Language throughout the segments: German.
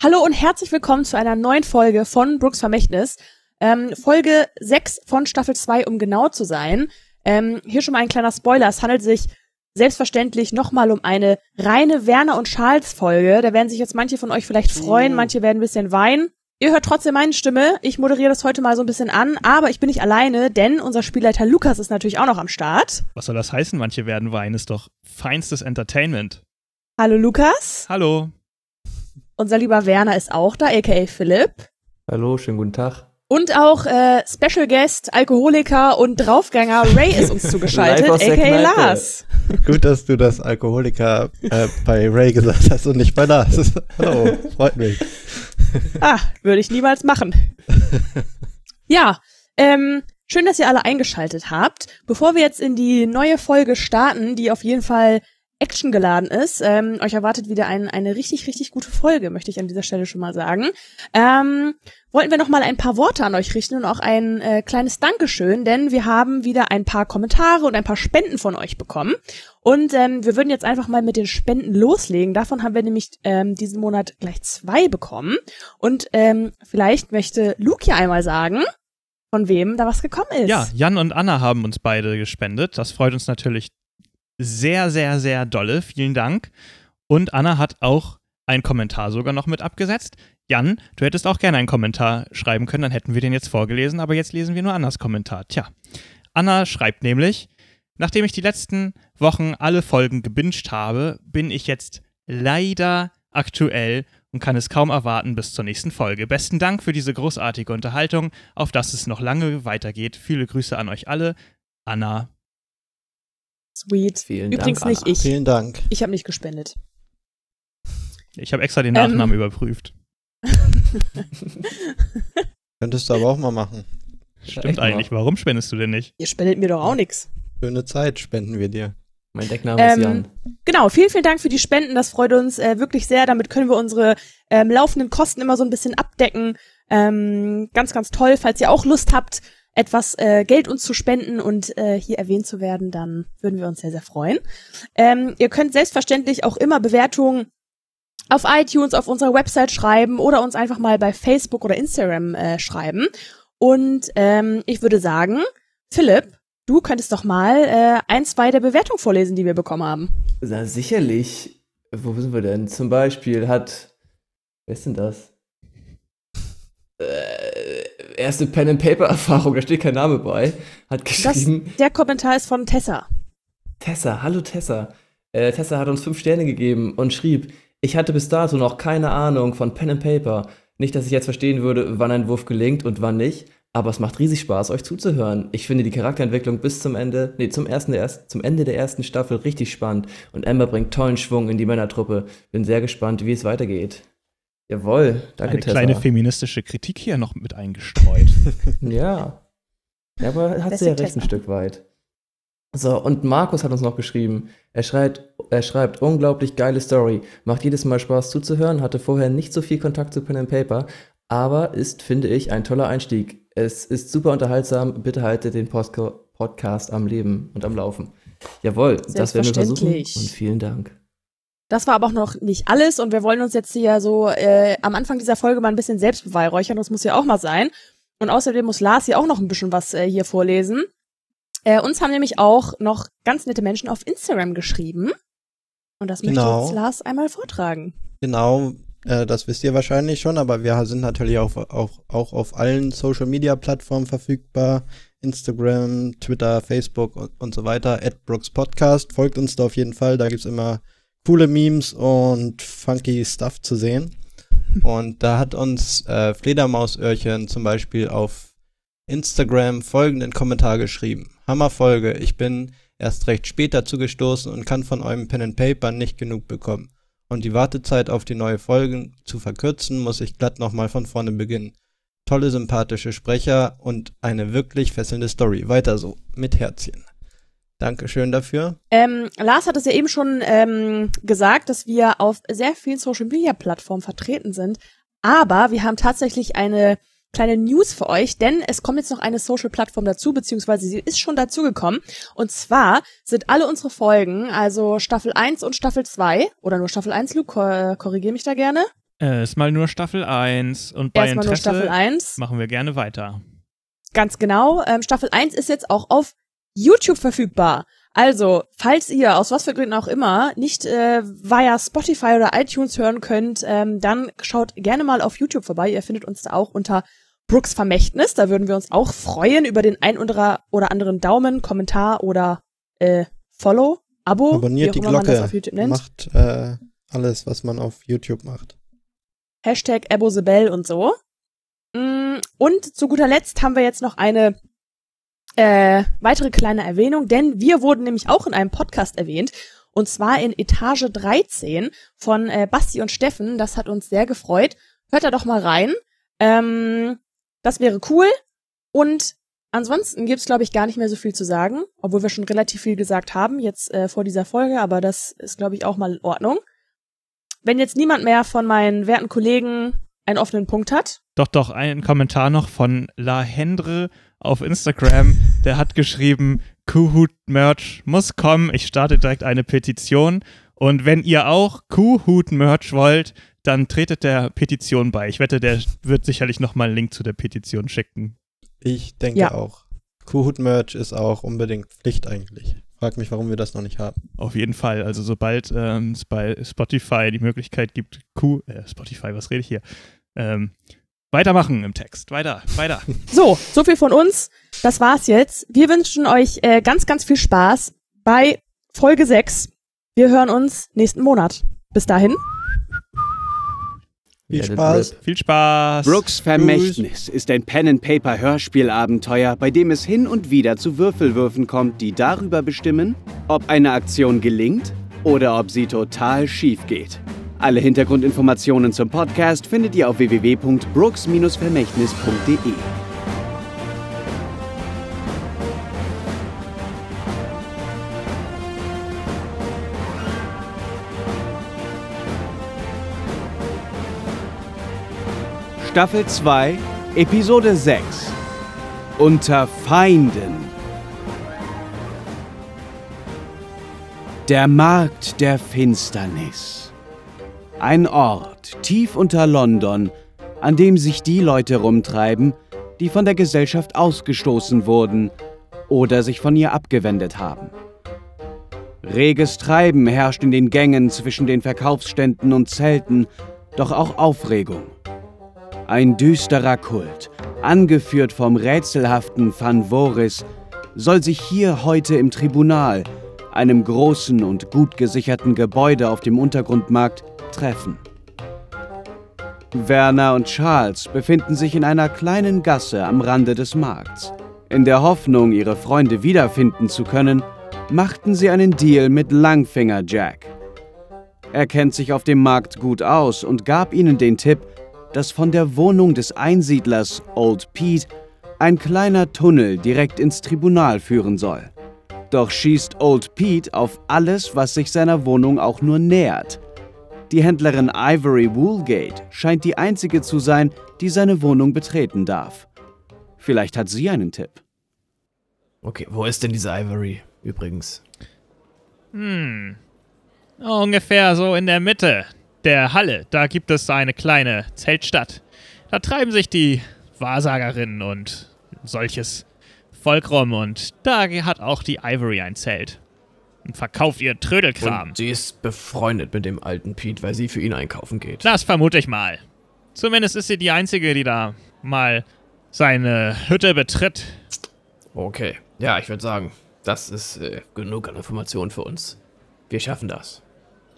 Hallo und herzlich willkommen zu einer neuen Folge von Brooks Vermächtnis. Ähm, Folge 6 von Staffel 2, um genau zu sein. Ähm, hier schon mal ein kleiner Spoiler. Es handelt sich selbstverständlich nochmal um eine reine Werner und Charles Folge. Da werden sich jetzt manche von euch vielleicht freuen, manche werden ein bisschen weinen. Ihr hört trotzdem meine Stimme. Ich moderiere das heute mal so ein bisschen an, aber ich bin nicht alleine, denn unser Spielleiter Lukas ist natürlich auch noch am Start. Was soll das heißen? Manche werden weinen, ist doch feinstes Entertainment. Hallo Lukas. Hallo. Unser lieber Werner ist auch da, aka Philipp. Hallo, schönen guten Tag. Und auch äh, Special Guest, Alkoholiker und Draufgänger Ray ist uns zugeschaltet, aka Lars. Gut, dass du das Alkoholiker äh, bei Ray gesagt hast und nicht bei Lars. Hallo, freut mich. Ah, würde ich niemals machen. Ja, ähm, schön, dass ihr alle eingeschaltet habt. Bevor wir jetzt in die neue Folge starten, die auf jeden Fall actiongeladen ist. Ähm, euch erwartet wieder ein, eine richtig, richtig gute Folge, möchte ich an dieser Stelle schon mal sagen. Ähm, wollten wir noch mal ein paar Worte an euch richten und auch ein äh, kleines Dankeschön, denn wir haben wieder ein paar Kommentare und ein paar Spenden von euch bekommen. Und ähm, wir würden jetzt einfach mal mit den Spenden loslegen. Davon haben wir nämlich ähm, diesen Monat gleich zwei bekommen. Und ähm, vielleicht möchte Luke ja einmal sagen, von wem da was gekommen ist. Ja, Jan und Anna haben uns beide gespendet. Das freut uns natürlich sehr, sehr, sehr dolle. Vielen Dank. Und Anna hat auch einen Kommentar sogar noch mit abgesetzt. Jan, du hättest auch gerne einen Kommentar schreiben können, dann hätten wir den jetzt vorgelesen, aber jetzt lesen wir nur Annas Kommentar. Tja, Anna schreibt nämlich, nachdem ich die letzten Wochen alle Folgen gebinged habe, bin ich jetzt leider aktuell und kann es kaum erwarten bis zur nächsten Folge. Besten Dank für diese großartige Unterhaltung, auf dass es noch lange weitergeht. Viele Grüße an euch alle. Anna. Sweet. Vielen Übrigens Dank, nicht Anna. ich. Vielen Dank. Ich habe nicht gespendet. Ich habe extra den Ähm. Nachnamen überprüft. Könntest du aber auch mal machen. Stimmt echt mal. eigentlich. Warum spendest du denn nicht? Ihr spendet mir doch auch nix. Schöne Zeit spenden wir dir. Mein Deckname ist Ähm, Jan. Genau, vielen, vielen Dank für die Spenden. Das freut uns äh, wirklich sehr. Damit können wir unsere ähm, laufenden Kosten immer so ein bisschen abdecken. Ähm, ganz, ganz toll. Falls ihr auch Lust habt, etwas äh, Geld uns zu spenden und äh, hier erwähnt zu werden, dann würden wir uns sehr, sehr freuen. Ähm, ihr könnt selbstverständlich auch immer Bewertungen auf iTunes, auf unserer Website schreiben oder uns einfach mal bei Facebook oder Instagram äh, schreiben. Und ähm, ich würde sagen, Philipp, du könntest doch mal äh, ein, zwei der Bewertungen vorlesen, die wir bekommen haben. Na, sicherlich. Wo sind wir denn? Zum Beispiel hat. Wer ist denn das? Äh, erste Pen and Paper Erfahrung, da steht kein Name bei. Hat geschrieben. Der Kommentar ist von Tessa. Tessa, hallo Tessa. Äh, Tessa hat uns fünf Sterne gegeben und schrieb, ich hatte bis dato noch keine Ahnung von Pen and Paper. Nicht, dass ich jetzt verstehen würde, wann ein Wurf gelingt und wann nicht, aber es macht riesig Spaß, euch zuzuhören. Ich finde die Charakterentwicklung bis zum Ende, nee, zum ersten der erst, zum Ende der ersten Staffel richtig spannend und Emma bringt tollen Schwung in die Männertruppe. Bin sehr gespannt, wie es weitergeht. Jawohl, danke Eine Tessa. kleine feministische Kritik hier noch mit eingestreut. Ja. Ja, aber hat Beste sie ja recht Tessa. ein Stück weit. So, und Markus hat uns noch geschrieben. Er schreibt, er schreibt, unglaublich geile Story. Macht jedes Mal Spaß zuzuhören, hatte vorher nicht so viel Kontakt zu Pen and Paper, aber ist, finde ich, ein toller Einstieg. Es ist super unterhaltsam. Bitte haltet den Postco Podcast am Leben und am Laufen. Jawohl, das werden wir versuchen. Und vielen Dank. Das war aber auch noch nicht alles und wir wollen uns jetzt hier so äh, am Anfang dieser Folge mal ein bisschen selbst beweihräuchern. Das muss ja auch mal sein. Und außerdem muss Lars hier auch noch ein bisschen was äh, hier vorlesen. Äh, uns haben nämlich auch noch ganz nette Menschen auf Instagram geschrieben. Und das möchte Genau. jetzt Lars einmal vortragen. Genau, äh, das wisst ihr wahrscheinlich schon, aber wir sind natürlich auch, auch, auch auf allen Social Media Plattformen verfügbar. Instagram, Twitter, Facebook und, und so weiter. At Brooks Podcast. Folgt uns da auf jeden Fall. Da gibt's immer coole Memes und funky Stuff zu sehen. Und da hat uns äh, Fledermausöhrchen zum Beispiel auf Instagram folgenden Kommentar geschrieben. Hammerfolge, ich bin erst recht spät dazu gestoßen und kann von eurem Pen and Paper nicht genug bekommen. Und die Wartezeit auf die neue Folge zu verkürzen, muss ich glatt nochmal von vorne beginnen. Tolle, sympathische Sprecher und eine wirklich fesselnde Story. Weiter so, mit Herzchen. Dankeschön dafür. Ähm, Lars hat es ja eben schon ähm, gesagt, dass wir auf sehr vielen Social Media Plattformen vertreten sind. Aber wir haben tatsächlich eine kleine News für euch, denn es kommt jetzt noch eine Social Plattform dazu, beziehungsweise sie ist schon dazugekommen. Und zwar sind alle unsere Folgen, also Staffel 1 und Staffel 2, oder nur Staffel 1, Luke, kor korrigier mich da gerne. Erstmal nur Staffel 1 und bei Erstmal nur Interesse Staffel 1. machen wir gerne weiter. Ganz genau. Ähm, Staffel 1 ist jetzt auch auf YouTube verfügbar. Also, falls ihr aus was für Gründen auch immer nicht äh, via Spotify oder iTunes hören könnt, ähm, dann schaut gerne mal auf YouTube vorbei. Ihr findet uns da auch unter Brooks Vermächtnis. Da würden wir uns auch freuen über den ein oder, oder anderen Daumen, Kommentar oder äh, Follow, Abo. Abonniert die Glocke. Macht äh, alles, was man auf YouTube macht. Hashtag Ebosebell und so. Mm, Und zu guter Letzt haben wir jetzt noch eine äh, weitere kleine Erwähnung, denn wir wurden nämlich auch in einem Podcast erwähnt. Und zwar in Etage 13 von äh, Basti und Steffen. Das hat uns sehr gefreut. Hört da doch mal rein. Ähm, das wäre cool. Und ansonsten gibt's glaube ich, gar nicht mehr so viel zu sagen, obwohl wir schon relativ viel gesagt haben jetzt äh, vor dieser Folge, aber das ist, glaube ich, auch mal in Ordnung. Wenn jetzt niemand mehr von meinen werten Kollegen einen offenen Punkt hat, Doch, doch, ein Kommentar noch von La Hendre auf Instagram. Der hat geschrieben, Kuhhut Merch muss kommen. Ich starte direkt eine Petition. Und wenn ihr auch Kuhhut Merch wollt, dann tretet der Petition bei. Ich wette, der wird sicherlich nochmal einen Link zu der Petition schicken. Ich denke Ja. auch. Kuhhut-Merch ist auch unbedingt Pflicht eigentlich. Frag mich, warum wir das noch nicht haben. Auf jeden Fall. Also sobald ähm, es bei Spotify die Möglichkeit gibt, Kuh, äh, Spotify, was rede ich hier? Ähm, weitermachen im Text. Weiter, weiter. So, so viel von uns. Das war's jetzt. Wir wünschen euch äh, ganz, ganz viel Spaß bei Folge 6. Wir hören uns nächsten Monat. Bis dahin. Viel Spaß. Viel Spaß. Brooks Vermächtnis ist ein Pen-and-Paper-Hörspielabenteuer, bei dem es hin und wieder zu Würfelwürfen kommt, die darüber bestimmen, ob eine Aktion gelingt oder ob sie total schief geht. Alle Hintergrundinformationen zum Podcast findet ihr auf www.brooks-vermächtnis.de. Staffel 2, Episode 6. Unter Feinden. Der Markt der Finsternis. Ein Ort tief unter London, an dem sich die Leute rumtreiben, die von der Gesellschaft ausgestoßen wurden oder sich von ihr abgewendet haben. Reges Treiben herrscht in den Gängen zwischen den Verkaufsständen und Zelten, doch auch Aufregung. Ein düsterer Kult, angeführt vom rätselhaften Van Voris, soll sich hier heute im Tribunal, einem großen und gut gesicherten Gebäude auf dem Untergrundmarkt, treffen. Werner und Charles befinden sich in einer kleinen Gasse am Rande des Markts. In der Hoffnung, ihre Freunde wiederfinden zu können, machten sie einen Deal mit Langfinger Jack. Er kennt sich auf dem Markt gut aus und gab ihnen den Tipp, dass von der Wohnung des Einsiedlers Old Pete ein kleiner Tunnel direkt ins Tribunal führen soll. Doch schießt Old Pete auf alles, was sich seiner Wohnung auch nur nähert. Die Händlerin Ivory Woolgate scheint die einzige zu sein, die seine Wohnung betreten darf. Vielleicht hat sie einen Tipp. Okay, wo ist denn diese Ivory übrigens? Hm. Ungefähr so in der Mitte der Halle. Da gibt es eine kleine Zeltstadt. Da treiben sich die Wahrsagerinnen und solches Volk rum. Und da hat auch die Ivory ein Zelt. Und verkauft ihr Trödelkram. Und sie ist befreundet mit dem alten Pete, weil sie für ihn einkaufen geht. Das vermute ich mal. Zumindest ist sie die Einzige, die da mal seine Hütte betritt. Okay. Ja, ich würde sagen, das ist äh, genug an Informationen für uns. Wir schaffen das.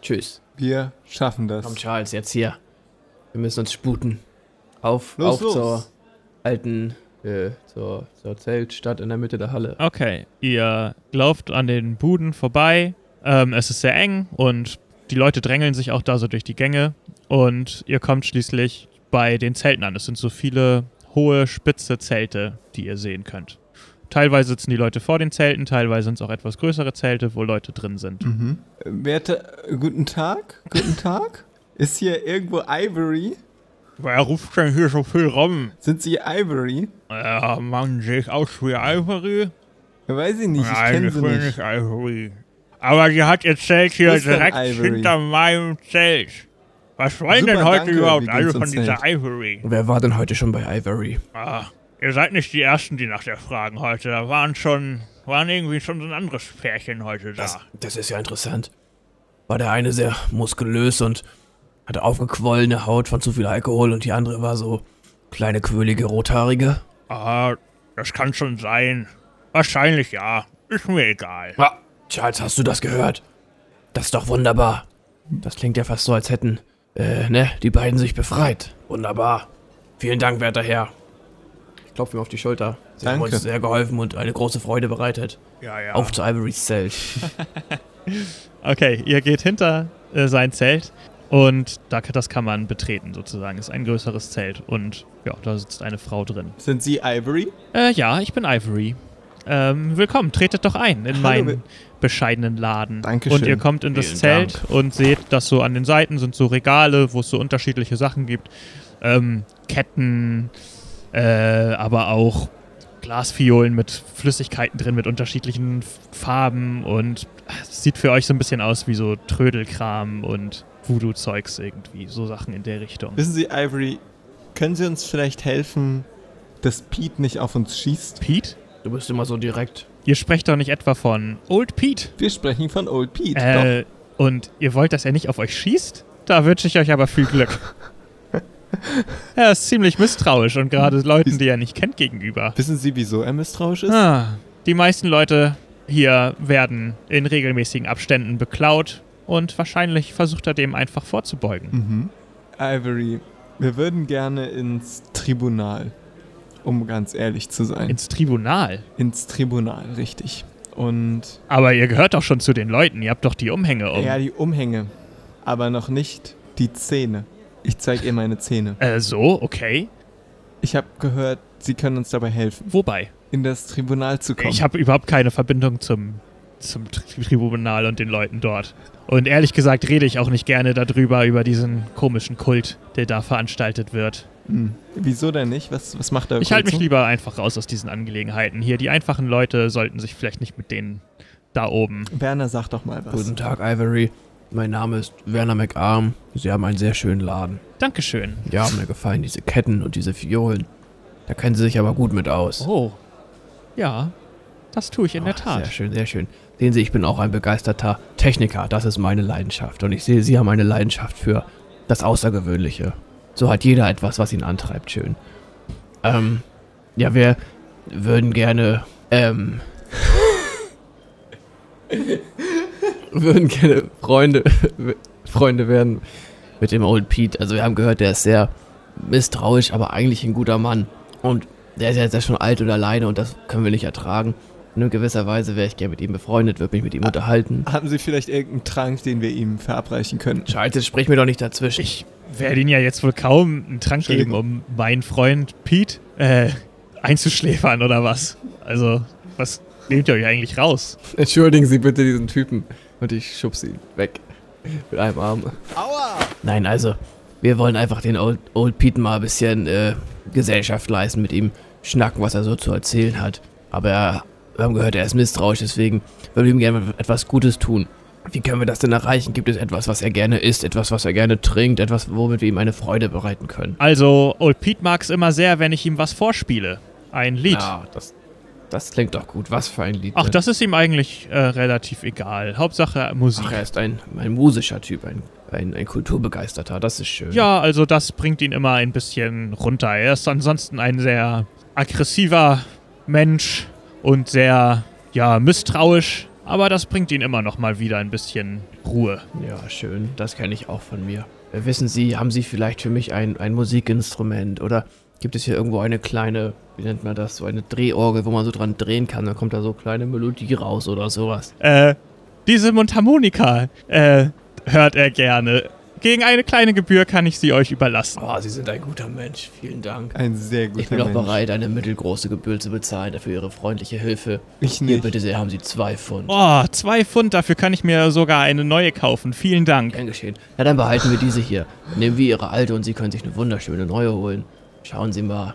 Tschüss. Wir schaffen das. Komm, Charles, jetzt hier. Wir müssen uns sputen. Auf, Los, auf los. zur alten, äh, zur, zur Zeltstadt in der Mitte der Halle. Okay, ihr lauft an den Buden vorbei. Ähm, es ist sehr eng und die Leute drängeln sich auch da so durch die Gänge. Und ihr kommt schließlich bei den Zelten an. Es sind so viele hohe, spitze Zelte, die ihr sehen könnt. Teilweise sitzen die Leute vor den Zelten, teilweise sind es auch etwas größere Zelte, wo Leute drin sind. Mhm. Äh, Werte, äh, guten Tag, guten Tag. Ist hier irgendwo Ivory? Wer ruft denn hier so viel rum? Sind Sie Ivory? Ja, man sehe ich aus wie Ivory? Ja, weiß ich nicht, ich Nein, kenne ich sie bin nicht. nicht Ivory. Aber sie hat ihr Zelt hier ist direkt Ivory? hinter meinem Zelt. Was wollen Super, denn heute danke. überhaupt alle von dieser denn? Ivory? Wer war denn heute schon bei Ivory? Ah, ihr seid nicht die Ersten, die nach der fragen heute. Da waren schon, waren irgendwie schon so ein anderes Pärchen heute da. Das, das ist ja interessant. War der eine sehr muskulös und hatte aufgequollene Haut von zu viel Alkohol und die andere war so kleine, quirlige, rothaarige? Ah, das kann schon sein. Wahrscheinlich ja. Ist mir egal. Ah, Charles, hast du das gehört? Das ist doch wunderbar. Das klingt ja fast so, als hätten, äh, ne, die beiden sich befreit. Wunderbar. Vielen Dank, werter Herr. Ich klopfe mir auf die Schulter. Sie haben Danke. uns sehr geholfen und eine große Freude bereitet. Ja, ja. Auf zu Ivorys Zelt. Okay, ihr geht hinter äh, sein Zelt und da, das kann man betreten sozusagen. Ist ein größeres Zelt und ja, da sitzt eine Frau drin. Sind Sie Ivory? Äh, ja, ich bin Ivory. Ähm, willkommen, tretet doch ein in Hallo, meinen bescheidenen Laden. Dankeschön. Und ihr kommt in das Vielen Zelt und seht, dass so an den Seiten sind so Regale, wo es so unterschiedliche Sachen gibt. Ähm, Ketten, äh, aber auch Glasfiolen mit Flüssigkeiten drin, mit unterschiedlichen Farben und es sieht für euch so ein bisschen aus wie so Trödelkram und Voodoo-Zeugs irgendwie, so Sachen in der Richtung. Wissen Sie, Ivory, können Sie uns vielleicht helfen, dass Pete nicht auf uns schießt? Pete? Du bist immer so direkt. Ihr sprecht doch nicht etwa von Old Pete? Wir sprechen von Old Pete. Äh, und ihr wollt, dass er nicht auf euch schießt? Da wünsche ich euch aber viel Glück. er ist ziemlich misstrauisch und gerade Leuten, die er nicht kennt, gegenüber. Doch. Wissen Sie, wieso er misstrauisch ist? Ah, die meisten Leute hier werden in regelmäßigen Abständen beklaut und wahrscheinlich versucht er dem einfach vorzubeugen. Mhm. Ivory, wir würden gerne ins Tribunal, um ganz ehrlich zu sein. Ins Tribunal. ins Tribunal, richtig. Und Aber ihr gehört doch schon zu den Leuten, ihr habt doch die Umhänge um. ja, die Umhänge, aber noch nicht die Zähne. Ich zeige ihr meine Zähne. Äh, so, okay. Ich habe gehört, Sie können uns dabei helfen, Wobei? in das Tribunal zu kommen. Ich habe überhaupt keine Verbindung zum, zum Tri- Tribunal und den Leuten dort. Und ehrlich gesagt rede ich auch nicht gerne darüber, über diesen komischen Kult, der da veranstaltet wird. Hm. Wieso denn nicht? Was, was macht er? Ich halte mich lieber einfach raus aus diesen Angelegenheiten hier. Die einfachen Leute sollten sich vielleicht nicht mit denen da oben. Werner, sag doch mal was. Guten Tag, Ivory. Mein Name ist Werner McArm. Sie haben einen sehr schönen Laden. Dankeschön. Ja, mir gefallen diese Ketten und diese Violen. Da kennen Sie sich aber gut mit aus. Oh. Ja, das tue ich in der Ach, Tat. Sehr schön, sehr schön. Sehen Sie, ich bin auch ein begeisterter Techniker. Das ist meine Leidenschaft. Und ich sehe, Sie haben eine Leidenschaft für das Außergewöhnliche. So hat jeder etwas, was ihn antreibt. Schön. Ähm, ja, wir würden gerne, ähm, würden gerne Freunde, Freunde werden mit dem Old Pete. Also wir haben gehört, der ist sehr misstrauisch, aber eigentlich ein guter Mann. Und der ist ja jetzt ja schon alt und alleine und das können wir nicht ertragen. In gewisser Weise wäre ich gerne mit ihm befreundet, würde mich mit ihm unterhalten. Haben Sie vielleicht irgendeinen Trank, den wir ihm verabreichen können? Scheiße, sprich mir doch nicht dazwischen. Ich werde Ihnen ja jetzt wohl kaum einen Trank geben, um meinen Freund Pete äh, einzuschläfern oder was. Also, was nehmt ihr euch eigentlich raus? Entschuldigen Sie bitte diesen Typen. Und ich schubse ihn weg. Mit einem Arm. Aua! Nein, also, wir wollen einfach den Old, Old Pete mal ein bisschen äh, Gesellschaft leisten, mit ihm schnacken, was er so zu erzählen hat. Aber er, wir haben gehört, er ist misstrauisch, deswegen würden wir ihm gerne etwas Gutes tun. Wie können wir das denn erreichen? Gibt es etwas, was er gerne isst, etwas, was er gerne trinkt, etwas, womit wir ihm eine Freude bereiten können? Also, Old Pete mag es immer sehr, wenn ich ihm was vorspiele. Ein Lied. Ja, das, das klingt doch gut. Was für ein Lied. Ach, ne? das ist ihm eigentlich äh, relativ egal. Hauptsache Musik. Ach, er ist ein, ein musischer Typ, ein, ein, ein Kulturbegeisterter. Das ist schön. Ja, also das bringt ihn immer ein bisschen runter. Er ist ansonsten ein sehr aggressiver Mensch und sehr, ja, misstrauisch. Aber das bringt ihn immer noch mal wieder ein bisschen Ruhe. Ja, schön. Das kenne ich auch von mir. Äh, Wissen Sie, haben Sie vielleicht für mich ein, ein Musikinstrument? Oder gibt es hier irgendwo eine kleine, wie nennt man das, so eine Drehorgel, wo man so dran drehen kann? Dann kommt da so kleine Melodie raus oder sowas. Äh, diese Mundharmonika, äh, hört er gerne. Gegen eine kleine Gebühr kann ich sie euch überlassen. Oh, Sie sind ein guter Mensch. Vielen Dank. Ein sehr guter Ich bin auch Mensch. bereit, eine mittelgroße Gebühr zu bezahlen dafür Ihre freundliche Hilfe. Ich Hier, nicht. bitte sehr, haben Sie zwei Pfund. Oh, zwei Pfund, dafür kann ich mir sogar eine neue kaufen. Vielen Dank. Gern geschehen. Ja, dann behalten wir diese hier. Nehmen wir Ihre alte und Sie können sich eine wunderschöne neue holen. Schauen Sie mal.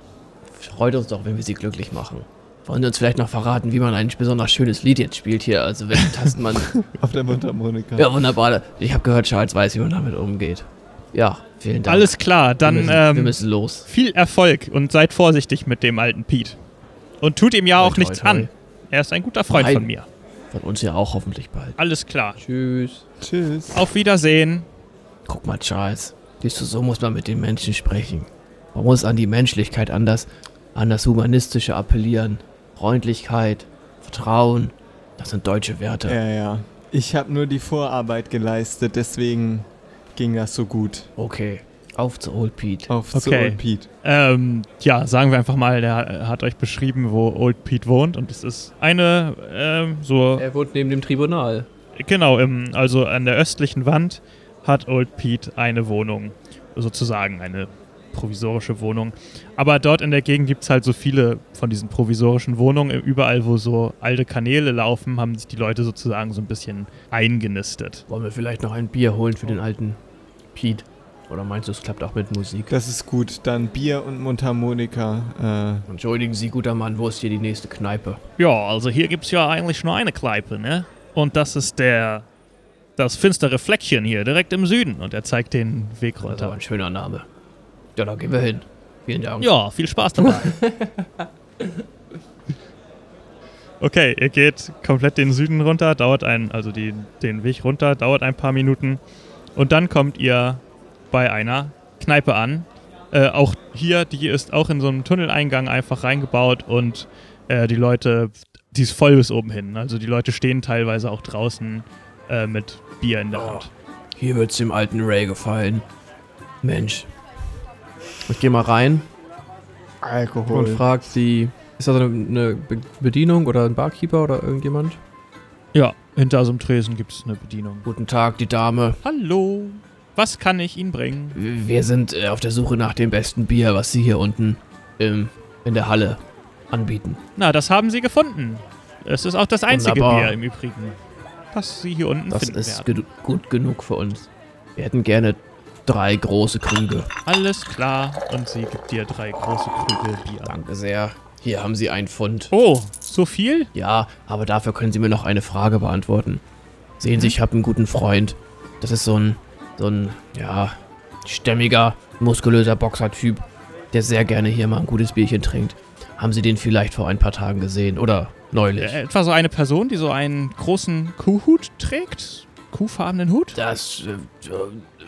Freut uns doch, wenn wir Sie glücklich machen. Wollen Sie uns vielleicht noch verraten, wie man ein besonders schönes Lied jetzt spielt hier? Also welche Tasten man... Auf der Mundharmonika. ja, wunderbar. Ich habe gehört, Charles weiß, wie man damit umgeht. Ja, vielen Dank. Alles klar, dann wir müssen, wir ähm, müssen los. viel Erfolg und seid vorsichtig mit dem alten Pete. Und tut ihm ja Toi, auch toi, nichts toi. an. Er ist ein guter Freund Nein. von mir. Von uns ja auch hoffentlich bald. Alles klar. Tschüss. Tschüss. Auf Wiedersehen. Guck mal, Charles. Siehst du, so muss man mit den Menschen sprechen. Man muss an die Menschlichkeit, an das, an das Humanistische appellieren. Freundlichkeit, Vertrauen, das sind deutsche Werte. Ja, ja. Ich habe nur die Vorarbeit geleistet, deswegen ging das so gut. Okay, auf zu Old Pete. Auf zu Okay. Old Pete. Ähm, ja, sagen wir einfach mal, der hat euch beschrieben, wo Old Pete wohnt. Und es ist eine, ähm, so, Er wohnt neben dem Tribunal. genau, im, also an der östlichen Wand hat Old Pete eine Wohnung. Sozusagen eine provisorische Wohnung. Aber dort in der Gegend gibt es halt so viele von diesen provisorischen Wohnungen. Überall, wo so alte Kanäle laufen, haben sich die Leute sozusagen so ein bisschen eingenistet. Wollen wir vielleicht noch ein Bier holen für den alten Pete? Oder meinst du, es klappt auch mit Musik? Das ist gut. Dann Bier und Mundharmonika. Äh, Entschuldigen Sie, guter Mann, wo ist hier die nächste Kneipe? Ja, also hier gibt es ja eigentlich nur eine Kneipe, ne? Und das ist der. Das finstere Fleckchen hier, direkt im Süden. Und er zeigt den Weg Das ist aber runter. ein schöner Name. Ja, da gehen wir hin. Vielen Dank. Ja, viel Spaß dabei. okay, ihr geht komplett den Süden runter, dauert ein, also die, den Weg runter, dauert ein paar Minuten. Und dann kommt ihr bei einer Kneipe an. Äh, auch hier, die ist auch in so einem Tunneleingang einfach reingebaut und äh, die Leute, die ist voll bis oben hin. Also die Leute stehen teilweise auch draußen äh, mit Bier in der Oh. Hand. Hier wird's dem alten Ray gefallen. Mensch. Ich geh mal rein und Alkohol. frag die. Ist das eine, eine Be- Bedienung oder ein Barkeeper oder irgendjemand? Ja, hinter so einem Tresen gibt es eine Bedienung. Guten Tag, die Dame. Hallo, was kann ich Ihnen bringen? Wir sind äh, auf der Suche nach dem besten Bier, was Sie hier unten im, in der Halle anbieten. Na, das haben Sie gefunden. Es ist auch das einzige Wunderbar. Bier im Übrigen, das Sie hier unten Das finden ist werden. ge gut genug für uns. Wir hätten gerne drei große Krüge. Alles klar. Und sie gibt dir drei große Krüge Bier. Danke sehr. Hier haben Sie ein Pfund. Oh, so viel? Ja, aber dafür können Sie mir noch eine Frage beantworten. Sehen Sie, ich habe einen guten Freund. Das ist so ein, so ein, ja, stämmiger, muskulöser Boxertyp, der sehr gerne hier mal ein gutes Bierchen trinkt. Haben Sie den vielleicht vor ein paar Tagen gesehen oder neulich? Äh, etwa so eine Person, die so einen großen Kuhhut trägt? Kuhfarbenen Hut? Das äh,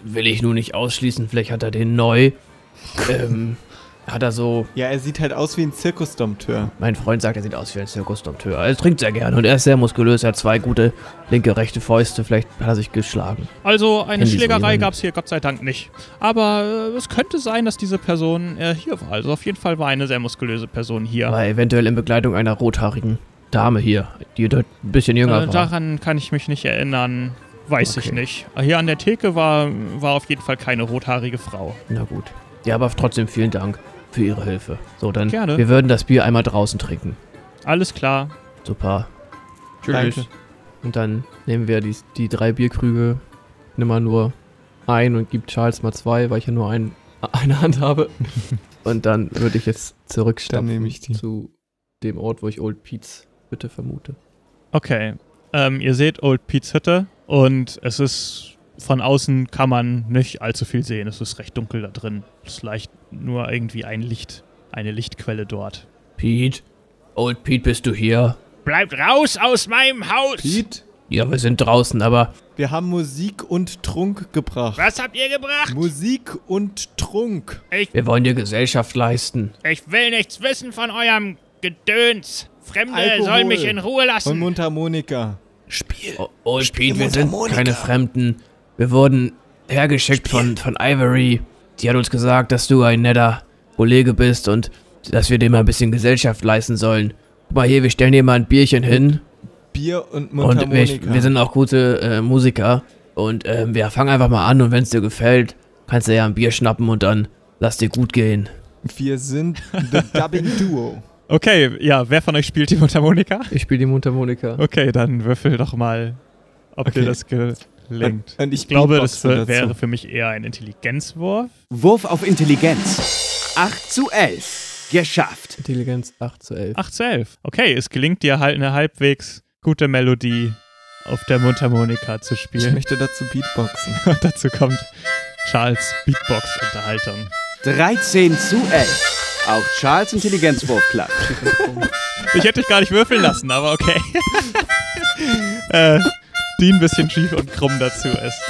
will ich nun nicht ausschließen. Vielleicht hat er den neu. ähm, hat er so. Ja, er sieht halt aus wie ein Zirkusdompteur. Mein Freund sagt, er sieht aus wie ein Zirkusdompteur. Er trinkt sehr gerne und er ist sehr muskulös. Er hat zwei gute linke, rechte Fäuste. Vielleicht hat er sich geschlagen. Also eine Kennen Sie so Schlägerei gab es hier Gott sei Dank nicht. Aber äh, es könnte sein, dass diese Person äh, hier war. Also auf jeden Fall war eine sehr muskulöse Person hier. Aber eventuell in Begleitung einer rothaarigen Dame hier, die dort ein bisschen jünger Äh, war. daran kann ich mich nicht erinnern. Weiß ich Okay. nicht. Hier an der Theke war, war auf jeden Fall keine rothaarige Frau. Na gut. Ja, aber trotzdem vielen Dank für Ihre Hilfe. So, dann. Gerne. Wir würden das Bier einmal draußen trinken. Alles klar. Super. Danke. Und dann nehmen wir die, die drei Bierkrüge, nimm mal nur ein und gib Charles mal zwei, weil ich ja nur ein, eine Hand habe. und dann würde ich jetzt ich die. zu dem Ort, wo ich Old Pete's Hütte vermute. Okay. Ähm, ihr seht Old Pete's Hütte und es ist von außen kann man nicht allzu viel sehen. Es ist recht dunkel da drin. Es leicht nur irgendwie ein Licht, eine Lichtquelle dort. Pete? Old Pete, bist du hier? Bleibt raus aus meinem Haus! Pete, Ja, wir sind draußen, aber wir haben Musik und Trunk gebracht. Was habt ihr gebracht? Musik und Trunk. wir wollen dir Gesellschaft leisten. Ich will nichts wissen von eurem Gedöns. Fremde Alkohol. sollen mich in Ruhe Und lassen. Mundharmonika. O Old Pete, wir sind keine Fremden. Wir wurden hergeschickt von, von Ivory. Die hat uns gesagt, dass du ein netter Kollege bist und dass wir dir mal ein bisschen Gesellschaft leisten sollen. Guck mal hier, wir stellen dir mal ein Bierchen hin. Bier und Und wir, Mundharmonika. wir sind auch gute äh, Musiker. Und ähm, wir fangen einfach mal an und wenn es dir gefällt, kannst du ja ein Bier schnappen und dann lass dir gut gehen. wir sind The Dubbing Duo. Okay, ja, wer von euch spielt die Mundharmonika? Ich spiele die Mundharmonika. Okay, dann würfel doch mal, ob Okay. dir das gelingt. Und ich Ich glaube, das wär- wäre dazu. für mich eher ein Intelligenzwurf. Wurf auf Intelligenz. 8 zu 11. Geschafft. Intelligenz 8 zu 11. 8 zu 11. Okay, es gelingt dir halt eine halbwegs gute Melodie auf der Mundharmonika zu Ich spielen. möchte dazu Beatboxen. Und dazu kommt Charles Beatbox-Unterhaltung. 13 zu 11. Auch Charles Intelligenzwurf klappt. Ich hätte dich gar nicht würfeln lassen, aber okay. äh, die ein bisschen schief und krumm dazu ist.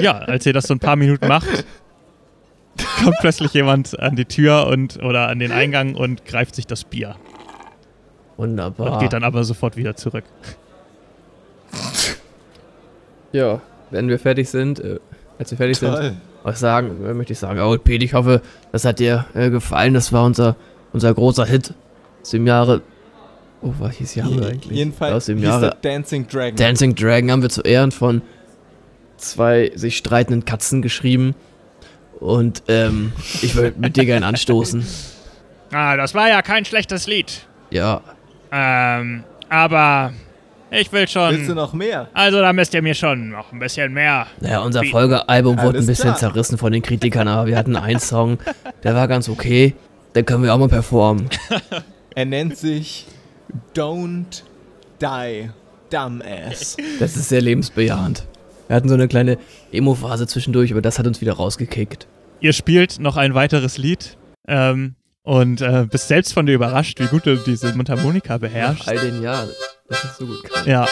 Ja, als ihr das so ein paar Minuten macht, kommt plötzlich jemand an die Tür und oder an den Eingang und greift sich das Bier Wunderbar. und geht dann aber sofort wieder zurück. Ja, wenn wir fertig sind, äh, als wir fertig sind, Toll. was sagen, äh, möchte ich sagen, oh Pete, ich hoffe, das hat dir äh, gefallen. Das war unser, unser großer Hit aus dem Jahre. Oh, was hieß Jahre eigentlich? Jedenfalls aus dem Jahre Dancing Dragon. Dancing Dragon haben wir zu Ehren von zwei sich streitenden Katzen geschrieben. Und ähm, ich würde mit dir gerne anstoßen. Ah, das war ja kein schlechtes Lied. Ja, Ähm, aber ich will Willst du schon. noch mehr? Also da müsst ihr mir schon noch ein bisschen mehr. naja, unser Folgealbum wurde ein bisschen klar. zerrissen von den Kritikern, aber wir hatten einen Song, der war ganz okay. Den können wir auch mal performen. Er nennt sich Don't Die, Dumbass. Das ist sehr lebensbejahend. Wir hatten so eine kleine Emo-Phase zwischendurch, aber das hat uns wieder rausgekickt. Ihr spielt noch ein weiteres Lied ähm, und äh, bist selbst von dir überrascht, wie gut du diese Mundharmonika beherrschst. All den Jahren. Das ist so gut. kann. Ja.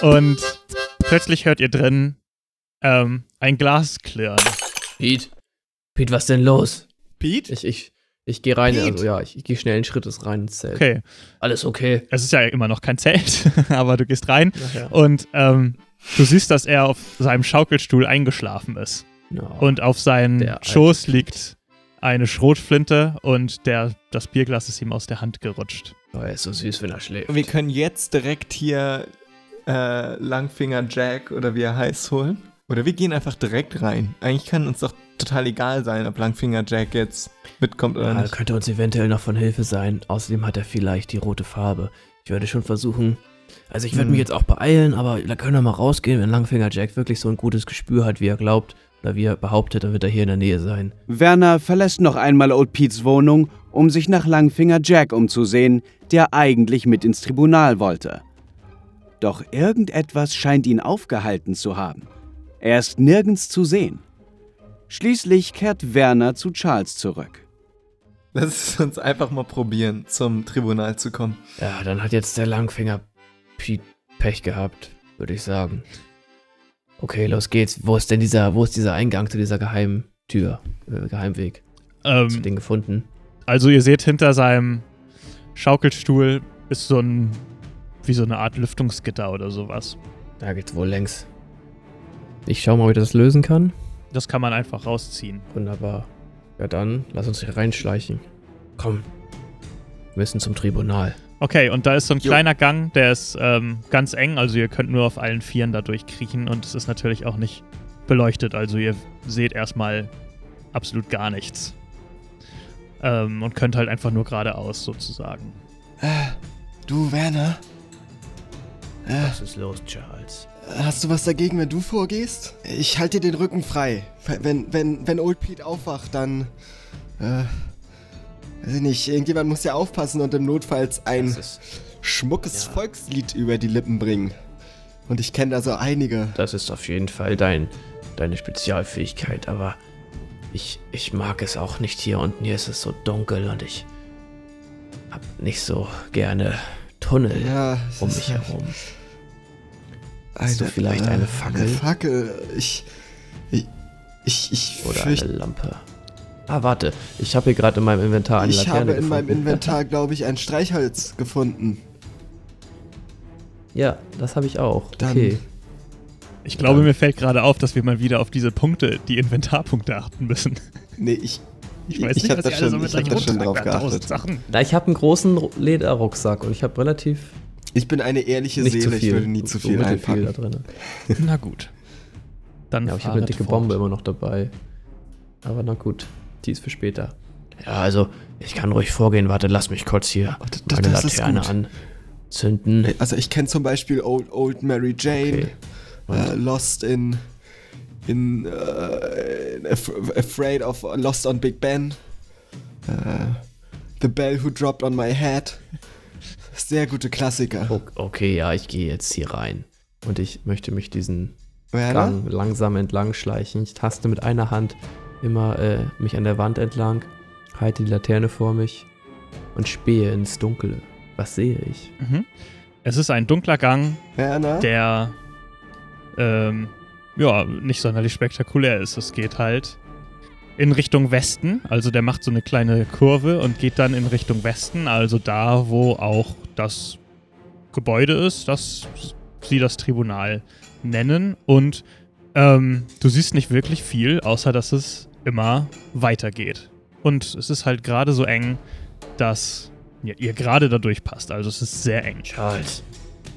Und plötzlich hört ihr drin ähm, ein Glas klirren. Pete. Pete, was denn los? Pete? Ich, ich, ich gehe rein, Pete. also ja, ich, ich gehe schnellen Schrittes rein ins Zelt. Okay, Alles okay. es ist ja immer noch kein Zelt, aber du gehst rein Nachher. und ähm, du siehst, dass er auf seinem Schaukelstuhl eingeschlafen ist. No. Und auf alte Schoß liegt eine Schrotflinte und der, das Bierglas ist ihm aus der Hand gerutscht. oh, er ist so süß, wenn er schläft. Wir können jetzt direkt hier äh, Langfinger Jack oder wie er heißt holen. Oder wir gehen einfach direkt rein. Eigentlich kann uns doch total egal sein, ob Langfinger Jack jetzt mitkommt oder Ja, nicht. könnte uns eventuell noch von Hilfe sein. Außerdem hat er vielleicht die rote Farbe. Ich würde schon versuchen. Also ich würde Hm. mich jetzt auch beeilen, aber da können wir mal rausgehen, wenn Langfinger Jack wirklich so ein gutes Gespür hat, wie er glaubt. Oder wie er behauptet, dann wird er hier in der Nähe sein. Werner verlässt noch einmal Old Pete's Wohnung, um sich nach Langfinger Jack umzusehen, der eigentlich mit ins Tribunal wollte. Doch irgendetwas scheint ihn aufgehalten zu haben. Er ist nirgends zu sehen. Schließlich kehrt Werner zu Charles zurück. Lass uns einfach mal probieren, zum Tribunal zu kommen. Ja, dann hat jetzt der Langfinger Pete Pech gehabt, würde ich sagen. Okay, los geht's. Wo ist denn dieser, wo ist dieser Eingang zu dieser geheimen Tür, äh, Geheimweg? Hast du Ähm, den gefunden? also ihr seht hinter seinem Schaukelstuhl ist so ein, wie so eine Art Lüftungsgitter oder sowas. Da geht's wohl längs. Ich schau mal, ob ich das lösen kann. Das kann man einfach rausziehen. Wunderbar. Ja dann, lass uns hier reinschleichen. Komm. Wir müssen zum Tribunal. Okay, und da ist so ein Jo. kleiner Gang, der ist ähm, ganz eng, also ihr könnt nur auf allen Vieren da durchkriechen und es ist natürlich auch nicht beleuchtet, also ihr seht erstmal absolut gar nichts. Ähm, und könnt halt einfach nur geradeaus sozusagen. Du, Werner, Was ist los, Charles? Hast du was dagegen, wenn du vorgehst? Ich halte dir den Rücken frei. Wenn, wenn, wenn Old Pete aufwacht, dann. Äh. Weiß ich nicht, irgendjemand muss ja aufpassen und im Notfalls ein schmuckes ja. Volkslied über die Lippen bringen. Und ich kenne da so einige. das ist auf jeden Fall dein, deine Spezialfähigkeit, aber ich, ich mag es auch nicht hier unten. Hier ist es so dunkel und ich hab nicht so gerne Tunnel Ja, um mich halt Hast du vielleicht eine Fackel? Eine Fackel. Ich. Ich. Ich, ich Oder fürchte. eine Lampe. Ah, warte. Ich habe hier gerade in meinem Inventar eine Ich Laterne habe in gefunden. meinem Inventar, glaube ich, ein Streichholz gefunden. Ja, das habe ich auch. Dann- okay. Ich glaube, Dann- mir fällt gerade auf, dass wir mal wieder auf diese Punkte, die Inventarpunkte achten müssen. Nee, ich. Ich weiß ich nicht, was da so mit ich hab euch da schon drauf geachtet. Sachen. Na, ich habe einen großen Ru- Lederrucksack und ich habe relativ Ich bin eine ehrliche nicht Seele, zu viel. ich würde nie zu so viel mittelfiel einpacken. da drin. Na gut. Dann Ja, ich habe eine dicke fort. Bombe immer noch dabei. Aber na gut, die ist für später. Ja, also, ich kann ruhig vorgehen. Warte, lass mich kurz hier Oh, d- d- meine das Laterne anzünden. Also ich kenne zum Beispiel Old, Old Mary Jane, Okay. äh, Lost in, in, in Af Afraid of Lost on Big Ben, äh, The Bell Who Dropped on My Head. Sehr gute Klassiker. O- Okay, ja, ich gehe jetzt hier rein. Und ich möchte mich diesen Werner? Gang langsam entlang schleichen. Ich taste mit einer Hand immer äh, mich an der Wand entlang, halte die Laterne vor mich und spähe ins Dunkle. Was sehe ich? Mhm. Es ist ein dunkler Gang, Werner? der ähm, ja, nicht sonderlich spektakulär ist. Es geht halt in Richtung Westen. Also der macht so eine kleine Kurve und geht dann in Richtung Westen, also da, wo auch das Gebäude ist, das sie das Tribunal nennen. Und ähm, du siehst nicht wirklich viel, außer dass es immer weitergeht. Und es ist halt gerade so eng, dass ja, ihr gerade da durchpasst. Also es ist sehr eng. Charles,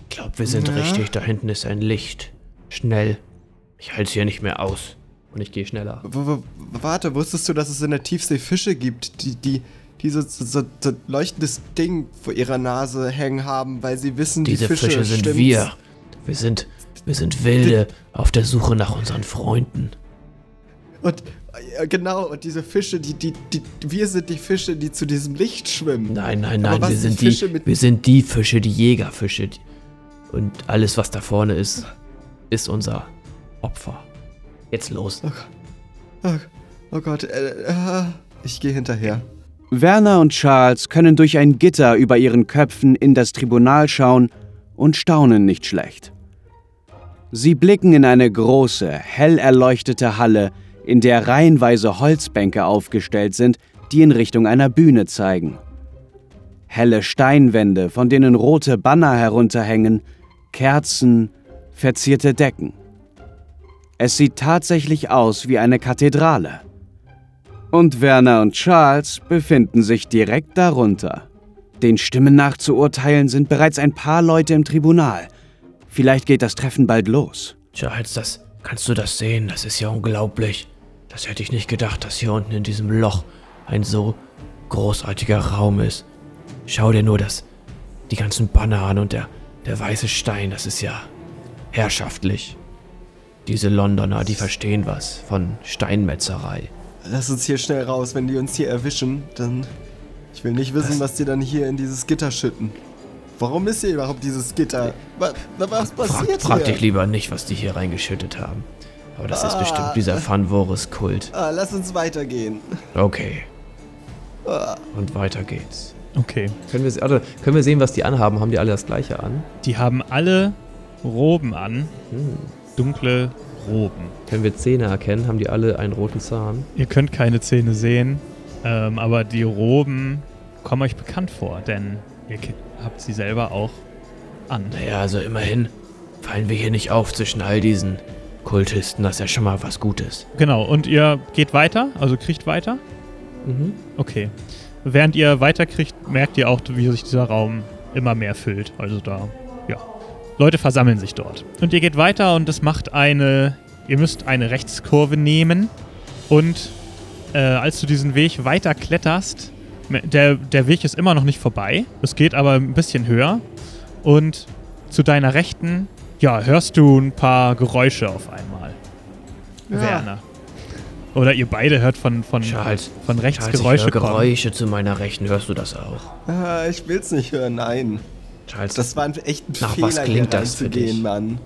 ich glaube, wir sind Ja? richtig. Da hinten ist ein Licht. Schnell. Ich halte es hier nicht mehr aus. Und ich gehe schneller. W warte, wusstest du, dass es in der Tiefsee Fische gibt, die, die, die so, so, so, leuchtendes Ding vor ihrer Nase hängen haben, weil sie wissen, Diese die Fische, Fische sind stimmt's? wir. Wir sind, wir sind Wilde auf der Suche nach unseren Freunden. Und äh, genau, und diese Fische, die, die, die, wir sind die Fische, die zu diesem Licht schwimmen. Nein, nein, nein, wir sind die, wir sind die Fische, die Jägerfische. Die, und alles, was da vorne ist, ist unser Opfer. Jetzt los. Oh, oh Gott, äh, äh, ich gehe hinterher. Werner und Charles können durch ein Gitter über ihren Köpfen in das Tribunal schauen und staunen nicht schlecht. Sie blicken in eine große, hell erleuchtete Halle, in der reihenweise Holzbänke aufgestellt sind, die in Richtung einer Bühne zeigen. Helle Steinwände, von denen rote Banner herunterhängen, Kerzen, verzierte Decken. Es sieht tatsächlich aus wie eine Kathedrale. Und Werner und Charles befinden sich direkt darunter. Den Stimmen nach zu urteilen sind bereits ein paar Leute im Tribunal. Vielleicht geht das Treffen bald los. Charles, das, kannst du das sehen? Das ist ja unglaublich. Das hätte ich nicht gedacht, dass hier unten in diesem Loch ein so großartiger Raum ist. Schau dir nur das, die ganzen Banner an und der, der weiße Stein, das ist ja herrschaftlich. Diese Londoner, die verstehen was von Steinmetzerei. Lass uns hier schnell raus, wenn die uns hier erwischen, dann. Ich will nicht wissen, was die dann hier in dieses Gitter schütten. Warum ist hier überhaupt dieses Gitter? Was, was Frag, passiert frag hier? dich lieber nicht, was die hier reingeschüttet haben. Aber das ist Ah. bestimmt dieser Fanvoris-Kult. Ah, lass uns weitergehen. Okay. Und weiter geht's. Okay. Können wir, also, können wir sehen, was die anhaben? Haben die alle das gleiche an? Die haben alle Roben an. Hm. Dunkle Roben. Können wir Zähne erkennen? Haben die alle einen roten Zahn? Ihr könnt keine Zähne sehen, ähm, aber die Roben kommen euch bekannt vor, denn ihr habt sie selber auch an. Naja, also immerhin fallen wir hier nicht auf zwischen all diesen Kultisten. Das ist ja schon mal was Gutes. Genau, und ihr geht weiter, also kriegt weiter. Mhm. Okay. Während ihr weiterkriegt, merkt ihr auch, wie sich dieser Raum immer mehr füllt. Also da. Leute versammeln sich dort. Und ihr geht weiter und es macht eine. Ihr müsst eine Rechtskurve nehmen. Und äh, als du diesen Weg weiter kletterst, der, der Weg ist immer noch nicht vorbei. Es geht aber ein bisschen höher. Und zu deiner Rechten, ja, hörst du ein paar Geräusche auf einmal. Ja. Werner. Oder ihr beide hört von, von, Charles, von rechts Charles, Geräusche ich höre kommen. Geräusche zu meiner Rechten. Hörst du das auch? Ah, ich will's nicht hören, nein. Charles, Das war ein echt ein Nach Fehler, was hier klingt das für dich? Mann.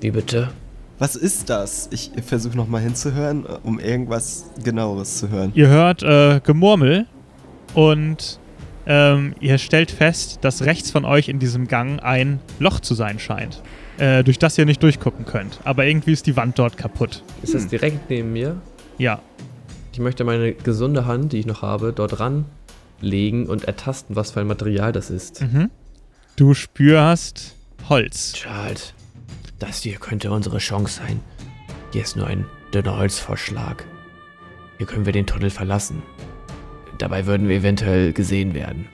wie bitte? Was ist das? Ich versuche nochmal hinzuhören, um irgendwas genaueres zu hören. Ihr hört äh, Gemurmel und ähm, ihr stellt fest, dass rechts von euch in diesem Gang ein Loch zu sein scheint, äh, durch das ihr nicht durchgucken könnt. Aber irgendwie ist die Wand dort kaputt. Ist das direkt neben mir? Ja, Ich möchte meine gesunde Hand, die ich noch habe, dort ranlegen und ertasten, was für ein Material das ist. mhm. Du spürst Holz. Charles, das hier könnte unsere Chance sein. Hier ist nur ein dünner Holzvorschlag. Hier können wir den Tunnel verlassen. Dabei würden wir eventuell gesehen werden.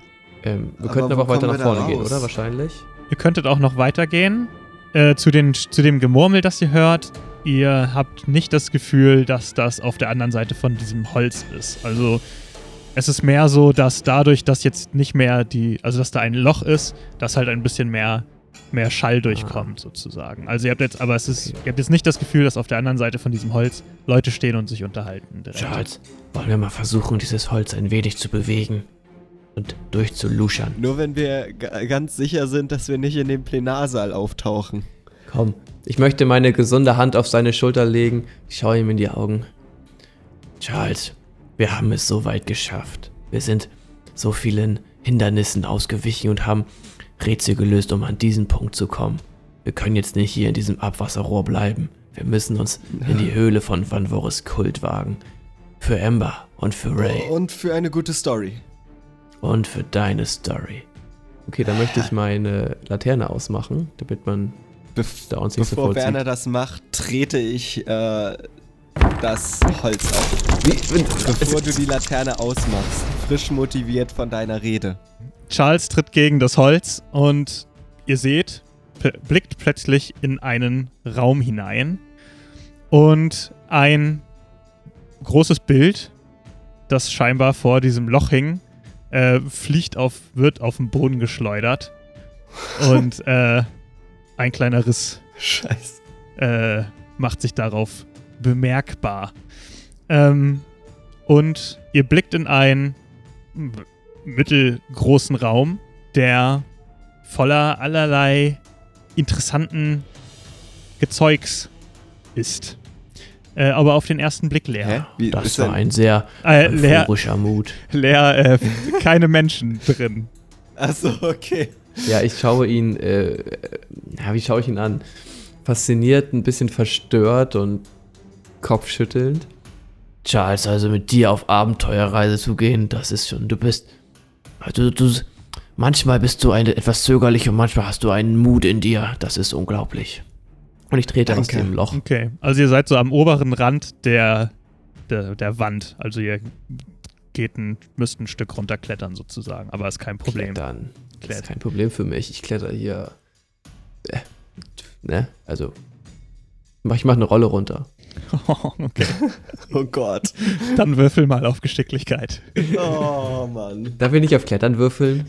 Ähm, wir Aber könnten aber auch weiter nach vorne gehen, oder? Wahrscheinlich. Ihr könntet auch noch weitergehen äh, zu, den, zu dem Gemurmel, das ihr hört. Ihr habt nicht das Gefühl, dass das auf der anderen Seite von diesem Holz ist. Also Es ist mehr so, dass dadurch, dass jetzt nicht mehr die, also dass da ein Loch ist, dass halt ein bisschen mehr, mehr Schall durchkommt, sozusagen. Also ihr habt jetzt, aber es ist, ihr habt jetzt nicht das Gefühl, dass auf der anderen Seite von diesem Holz Leute stehen und sich unterhalten. direkt. Charles, wollen wir mal versuchen, dieses Holz ein wenig zu bewegen und durchzuluschern? Nur wenn wir ganz sicher sind, dass wir nicht in den Plenarsaal auftauchen. Komm, ich möchte meine gesunde Hand auf seine Schulter legen. Ich schaue ihm in die Augen. Charles, wir haben es so weit geschafft. Wir sind so vielen Hindernissen ausgewichen und haben Rätsel gelöst, um an diesen Punkt zu kommen. Wir können jetzt nicht hier in diesem Abwasserrohr bleiben. Wir müssen uns in die Höhle von Van Voris Kult wagen. Für Amber und für Ray Und für eine gute Story. und für deine Story. Okay, dann möchte ich meine Laterne ausmachen, damit man Bef da uns nicht so bevor voll Werner das macht, trete ich äh, das Holz auf. Bevor du die Laterne ausmachst, frisch motiviert von deiner Rede. Charles tritt gegen das Holz und ihr seht, blickt plötzlich in einen Raum hinein und ein großes Bild, das scheinbar vor diesem Loch hing, äh, fliegt auf, wird auf den Boden geschleudert und äh, ein kleiner Riss Scheiße. äh, macht sich darauf bemerkbar. Ähm, und ihr blickt in einen mittelgroßen Raum, der voller allerlei interessanten Gezeugs ist. Äh, aber auf den ersten Blick leer. Wie, Das war ein sehr Äh, leer, Mut. leer äh, keine Menschen drin. Achso, okay. Ja, ich schaue ihn, äh, äh, ja, wie schaue ich ihn an? Fasziniert, ein bisschen verstört und kopfschüttelnd. Charles, also mit dir auf Abenteuerreise zu gehen, das ist schon, du bist, also du, manchmal bist du eine, etwas zögerlich und manchmal hast du einen Mut in dir, das ist unglaublich. Und ich trete aus Danke. dem Loch. Okay, also ihr seid so am oberen Rand der, der, der Wand. Also ihr geht ein, müsst ein Stück runterklettern sozusagen, aber ist kein Problem. Klettern. Das Klettern. ist kein Problem für mich. Ich kletter hier. Äh, ne? Also. Mach, ich mach eine Rolle runter. okay, Oh Gott. dann würfel mal auf Geschicklichkeit. Oh Mann. Darf ich nicht auf Klettern würfeln?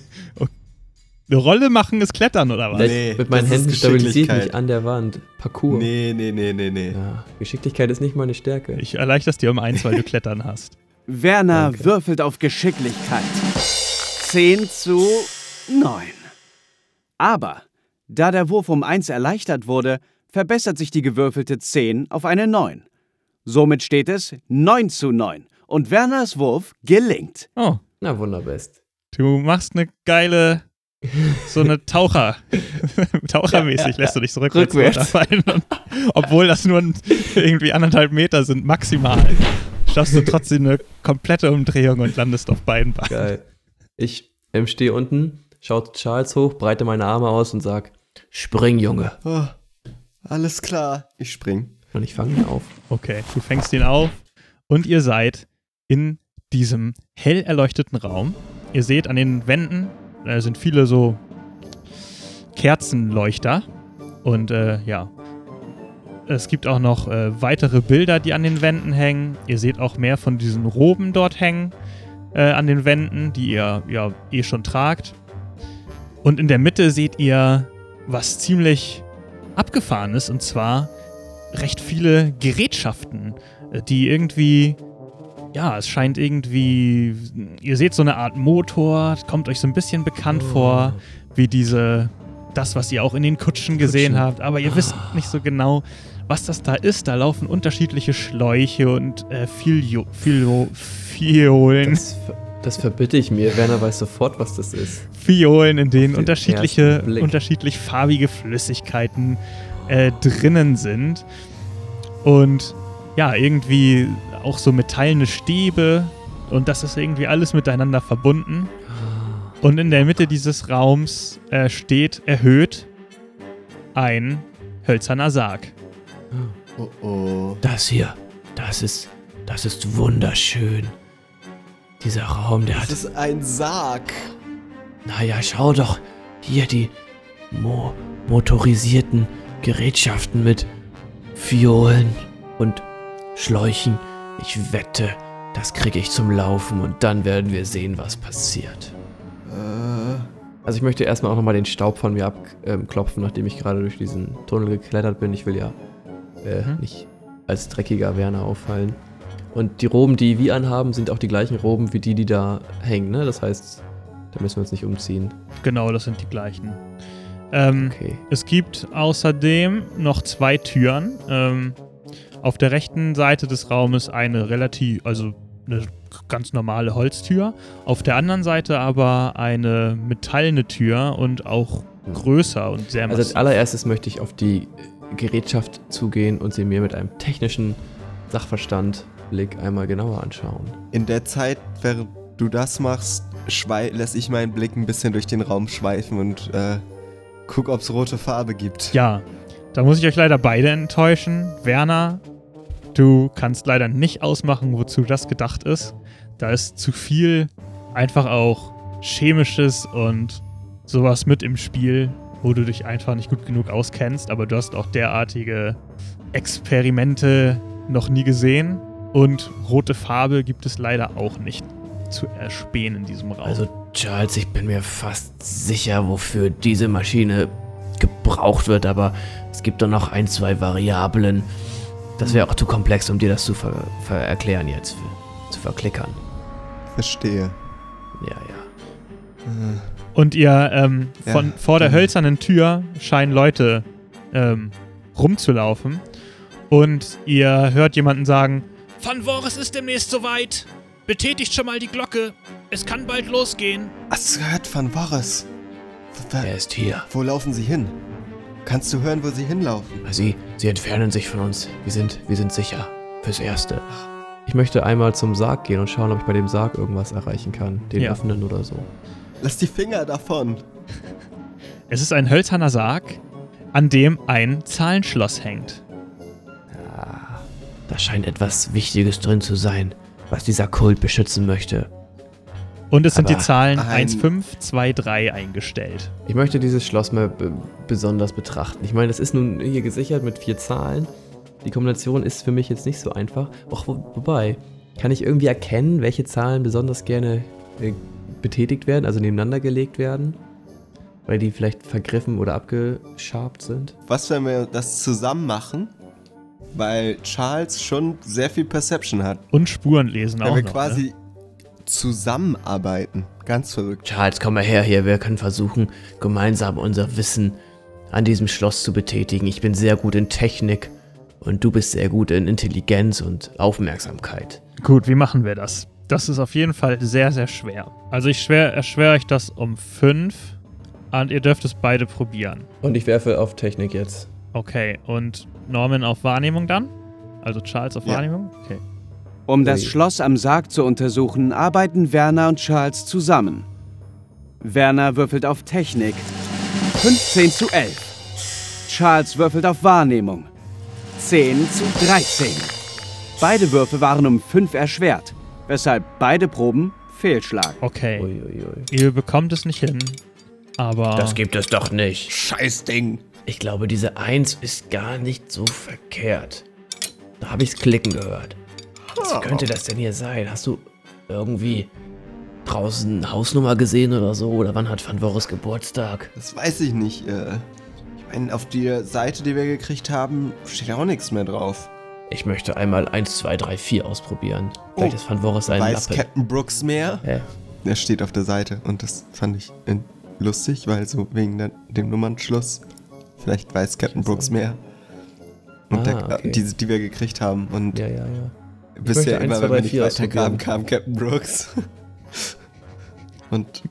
Eine Rolle machen ist Klettern oder was? Nee, Mit meinen Händen stabilisiere ich mich an der Wand. Parcours. Nee, nee, nee, nee, nee. Ja, Geschicklichkeit ist nicht meine Stärke. Ich erleichter es dir um eins, weil du Klettern hast. Werner Danke. würfelt auf Geschicklichkeit. 10 zu 9. Aber da der Wurf um 1 erleichtert wurde, verbessert sich die gewürfelte 10 auf eine 9. Somit steht es 9 zu 9 und Werners Wurf gelingt. Oh, Na, wunderbest. du machst eine geile, so eine Taucher, Tauchermäßig lässt du dich so rückwärts. Und, obwohl das nur ein- irgendwie anderthalb Meter sind, maximal. Schaffst du trotzdem eine komplette Umdrehung und landest auf beiden Beinen. Geil. Ich ähm, stehe unten, schaue Charles hoch, breite meine Arme aus und sag: Spring, Junge. Oh, alles klar. Ich spring. Und ich fange ihn auf. Okay, du fängst ihn auf und ihr seid in diesem hell erleuchteten Raum. Ihr seht an den Wänden, da sind viele so Kerzenleuchter und äh, ja, es gibt auch noch äh, weitere Bilder, die an den Wänden hängen. Ihr seht auch mehr von diesen Roben dort hängen äh, an den Wänden, die ihr ja eh schon tragt. Und in der Mitte seht ihr was ziemlich abgefahrenes und zwar recht viele Gerätschaften, äh, die irgendwie, ja, es scheint irgendwie, ihr seht so eine Art Motor, kommt euch so ein bisschen bekannt vor, wie diese, das, was ihr auch in den Kutschen gesehen Kutschen. habt, aber ihr wisst nicht so genau, was das da ist. Da laufen unterschiedliche Schläuche und äh, Filio, Filio, Fiolen, Das, das verbitte ich mir. Werner weiß sofort, was das ist. Fiolen, in denen den unterschiedliche, unterschiedlich farbige Flüssigkeiten äh, drinnen sind. Und ja, irgendwie auch so metallene Stäbe. Und das ist irgendwie alles miteinander verbunden. Und in der Mitte dieses Raums äh, steht erhöht ein hölzerner Sarg. Oh oh. Das hier, das ist, das ist wunderschön. Dieser Raum, der Das hat. ist ein Sarg. Naja, schau doch. Hier die mo motorisierten Gerätschaften mit Violen und Schläuchen. Ich wette, Das kriege ich zum Laufen und dann werden wir sehen, was passiert. Äh, Also ich möchte erstmal auch nochmal den Staub von mir abklopfen, nachdem ich gerade durch diesen Tunnel geklettert bin. Ich will ja äh, Mhm. nicht als dreckiger Werner auffallen. Und die Roben, die wir anhaben, sind auch die gleichen Roben wie die, die da hängen, ne? Das heißt, da müssen wir uns nicht umziehen. Genau, das sind die gleichen. Ähm, Okay. Es gibt außerdem noch zwei Türen. Ähm, auf der rechten Seite des Raumes eine relativ, also eine ganz normale Holztür. Auf der anderen Seite aber eine metallene Tür und auch größer und sehr Also als massiv. allererstes möchte ich auf die Gerätschaft zugehen und sie mir mit einem technischen Sachverstandblick einmal genauer anschauen. in der Zeit, während du das machst, schwei lasse ich meinen Blick ein bisschen durch den Raum schweifen und äh, guck, ob es rote Farbe gibt. Ja, da muss ich euch leider beide enttäuschen. Werner, du kannst leider nicht ausmachen, wozu das gedacht ist. Da ist zu viel einfach auch chemisches und sowas mit im Spiel, wo du dich einfach nicht gut genug auskennst, aber du hast auch derartige Experimente noch nie gesehen und rote Farbe gibt es leider auch nicht zu erspähen in diesem Raum. Also Charles, ich bin mir fast sicher, wofür diese Maschine gebraucht wird, aber es gibt doch noch ein, zwei Variablen. Das wäre auch zu komplex, um dir das zu ver ver erklären jetzt, zu verklickern. Verstehe. Ja, ja. Und ihr ähm, Ja, von vor der dann- hölzernen Tür scheinen Leute ähm, rumzulaufen. Und ihr hört jemanden sagen: Van Voris ist demnächst soweit. Betätigt schon mal die Glocke. Es kann bald losgehen. Boris? W- w- Er ist hier. Wo laufen sie hin? Kannst du hören, wo sie hinlaufen? Sie, sie entfernen sich von uns. Wir sind, wir sind sicher. Fürs Erste. Ich möchte einmal zum Sarg gehen und schauen, ob ich bei dem Sarg irgendwas erreichen kann. Den Ja. öffnen oder so. Lass die Finger davon. Es ist ein hölzerner Sarg, an dem ein Zahlenschloss hängt. Da scheint etwas Wichtiges drin zu sein, was dieser Kult beschützen möchte. Und es sind die Zahlen ein- 1, 5, 2, 3 eingestellt. Ich möchte dieses Schloss mal be besonders betrachten. Ich meine, es ist nun hier gesichert mit vier Zahlen. Die Kombination ist für mich jetzt nicht so einfach. Och, wo, wobei, kann ich irgendwie erkennen, welche Zahlen besonders gerne äh, betätigt werden, also nebeneinander gelegt werden? Weil die vielleicht vergriffen oder abgeschabt sind? Was, wenn wir das zusammen machen? Weil Charles schon sehr viel Perception hat. Und Spuren lesen auch wir noch. ne? quasi zusammenarbeiten. Ganz verrückt. Charles, komm mal her hier. Wir können versuchen, gemeinsam unser Wissen an diesem Schloss zu betätigen. Ich bin sehr gut in Technik und du bist sehr gut in Intelligenz und Aufmerksamkeit. Gut, wie machen wir das? Das ist auf jeden Fall sehr, sehr schwer. Also ich schwer, erschwere euch das um 5 und ihr dürft es beide probieren. Und ich werfe auf Technik jetzt. Okay, und Norman auf Wahrnehmung dann? Also Charles auf Ja. Wahrnehmung? Okay. Um das. Schloss am Sarg zu untersuchen, arbeiten Werner und Charles zusammen. Werner würfelt auf Technik. 15 zu 11. Charles würfelt auf Wahrnehmung. 10 zu 13. Beide Würfe waren um 5 erschwert, weshalb beide Proben fehlschlagen. Okay. Uiuiui. Ihr bekommt es nicht hin. Aber. Das gibt es doch nicht. Scheiß Ding. Ich glaube, diese 1 ist gar nicht so verkehrt. Da habe ich's klicken gehört. Was könnte das denn hier sein? Hast du irgendwie draußen Hausnummer gesehen oder so? Oder wann hat Van Voris Geburtstag? Das weiß ich nicht. Äh, ich meine, auf der Seite, die wir gekriegt haben, steht auch nichts mehr drauf. Ich möchte einmal 1, 2, 3, 4 ausprobieren. Vielleicht Oh, ist Van Voris ein Weiß Lappe. Captain Brooks mehr? Hä? Er steht auf der Seite und das fand ich äh, lustig, weil so wegen der, dem Nummernschluss. Vielleicht weiß Captain Brooks mehr. Und Ah, der, okay. die, die wir gekriegt haben. Und Ja, ja, ja. bisher möchte eins, immer, wenn wir nicht weiterkamen, ausprobieren. kam Captain Brooks. und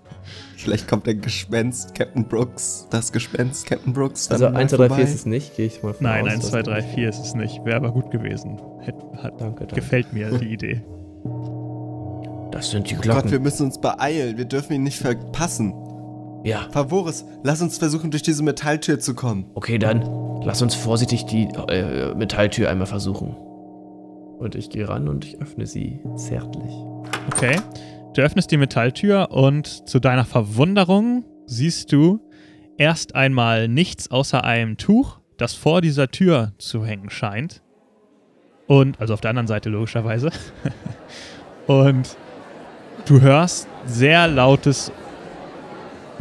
vielleicht kommt der Gespenst Captain Brooks, das Gespenst Captain Brooks. dann Also mal 1, 2, 3, 4 vorbei. ist es nicht. Gehe ich mal von Nein, aus. 1, dass- 2, 3, 4 ist es nicht. Wäre aber gut gewesen. Hätt, hat, Danke, danke. gefällt mir die Idee. Das sind die Gott, Glocken. wir müssen uns beeilen. Wir dürfen ihn nicht verpassen. Ja, Favoris, lass uns versuchen, durch diese Metalltür zu kommen. okay, dann lass uns vorsichtig die äh, Metalltür einmal versuchen. Und ich gehe ran und ich öffne sie zärtlich. Okay. Du öffnest die Metalltür und zu deiner Verwunderung siehst du erst einmal nichts außer einem Tuch, das vor dieser Tür zu hängen scheint. Und, also auf der anderen Seite logischerweise. Und du hörst sehr lautes,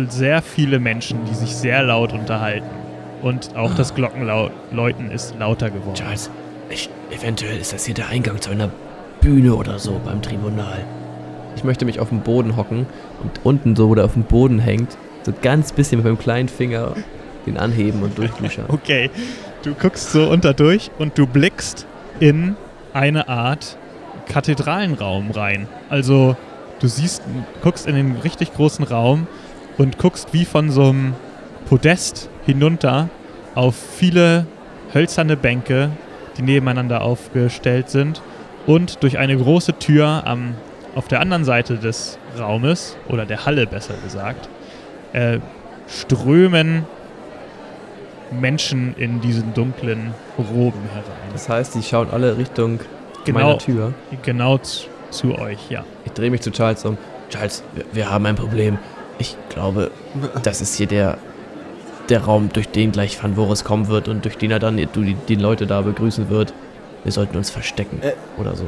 sehr viele Menschen, die sich sehr laut unterhalten. Und auch das Glockenläuten ist lauter geworden. Charles, ich, eventuell ist das hier der Eingang zu einer Bühne oder so beim Tribunal. Ich möchte mich auf den Boden hocken und unten so, wo der auf dem Boden hängt, so ganz bisschen mit meinem kleinen Finger den anheben und durchluschern. Okay, du guckst so unter durch und du blickst in eine Art Kathedralenraum rein. Also du siehst, guckst in den richtig großen Raum und guckst wie von so einem Podest hinunter auf viele hölzerne Bänke, die nebeneinander aufgestellt sind und durch eine große Tür am, auf der anderen Seite des Raumes, oder der Halle besser gesagt, äh, strömen Menschen in diesen dunklen Roben herein. Das heißt, die schauen alle Richtung Genau, meiner Tür. genau zu, zu euch, ja. Ich drehe mich zu Charles um. Charles, wir, wir haben ein Problem. Ich glaube, das ist hier der, der Raum, durch den gleich Van Voris kommen wird und durch den er dann die, die, Leute da begrüßen wird. Wir sollten uns verstecken Äh. oder so.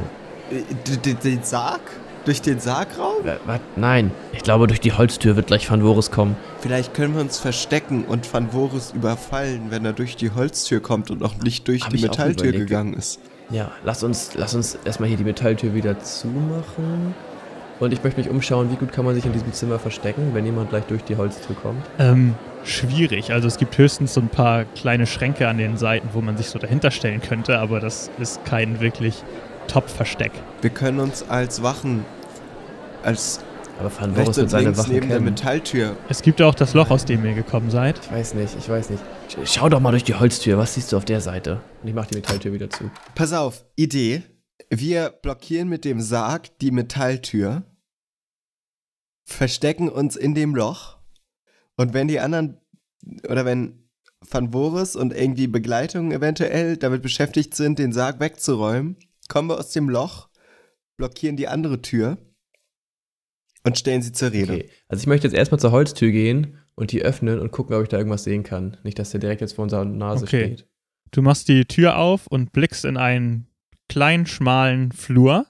Äh, Den Sarg? Durch den Sargraum? Was? Nein, ich glaube, durch die Holztür wird gleich Van Voris kommen. Vielleicht können wir uns verstecken und Van Voris überfallen, wenn er durch die Holztür kommt und noch nicht durch Hab die auch Metalltür gegangen ist. Ja, lass uns, lass uns erstmal hier die Metalltür wieder zumachen. Und ich möchte mich umschauen, wie gut kann man sich in diesem Zimmer verstecken, wenn jemand gleich durch die Holztür kommt. Ähm, schwierig. Also es gibt höchstens so ein paar kleine Schränke an den Seiten, wo man sich so dahinter stellen könnte, aber das ist kein wirklich Top-Versteck. Wir können uns als Wachen, als Aber Van rechts Voris wird und seine links Wachen neben der kennen. Metalltür. Es gibt auch das Loch, aus dem ihr gekommen seid. Ich weiß nicht, ich weiß nicht. Sch- Schau doch mal durch die Holztür, was siehst du auf der Seite? Und ich mach die Metalltür wieder zu. Pass auf, Idee. Wir blockieren mit dem Sarg die Metalltür, verstecken uns in dem Loch und wenn die anderen oder wenn Van Voris und irgendwie Begleitung eventuell damit beschäftigt sind, den Sarg wegzuräumen, kommen wir aus dem Loch, blockieren die andere Tür und stellen sie zur Rede. Okay, also ich möchte jetzt erstmal zur Holztür gehen und die öffnen und gucken, ob ich da irgendwas sehen kann. Nicht, dass der direkt jetzt vor unserer Nase Okay. steht. Du machst die Tür auf und blickst in einen kleinen, schmalen Flur,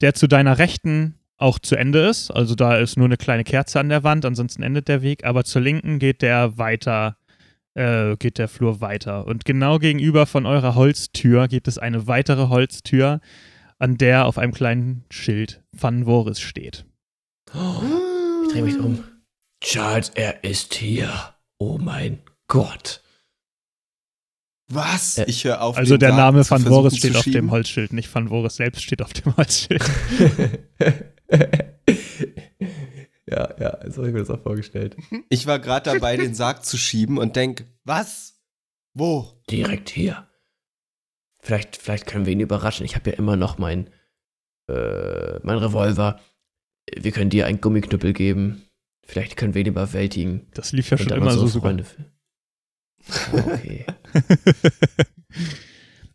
der zu deiner Rechten auch zu Ende ist. Also da ist nur eine kleine Kerze an der Wand, ansonsten endet der Weg. Aber zur Linken geht der weiter, äh, geht der Flur weiter. Und genau gegenüber von eurer Holztür gibt es eine weitere Holztür, an der auf einem kleinen Schild Van Voris steht. Ich drehe mich um. Charles, er ist hier. Oh mein Gott. Was? Äh, Ich höre auf. Also den der Name Van Voris steht auf dem Holzschild, nicht Van Voris selbst steht auf dem Holzschild. ja, ja, so habe ich mir das auch vorgestellt. Ich war gerade dabei, den Sarg zu schieben und denk, was? Wo? Direkt hier. Vielleicht, vielleicht können wir ihn überraschen. Ich habe ja immer noch mein, äh, mein Revolver. Wir können dir einen Gummiknüppel geben. Vielleicht können wir ihn überwältigen. Das lief ja Und schon dann immer so super. Freunde Okay.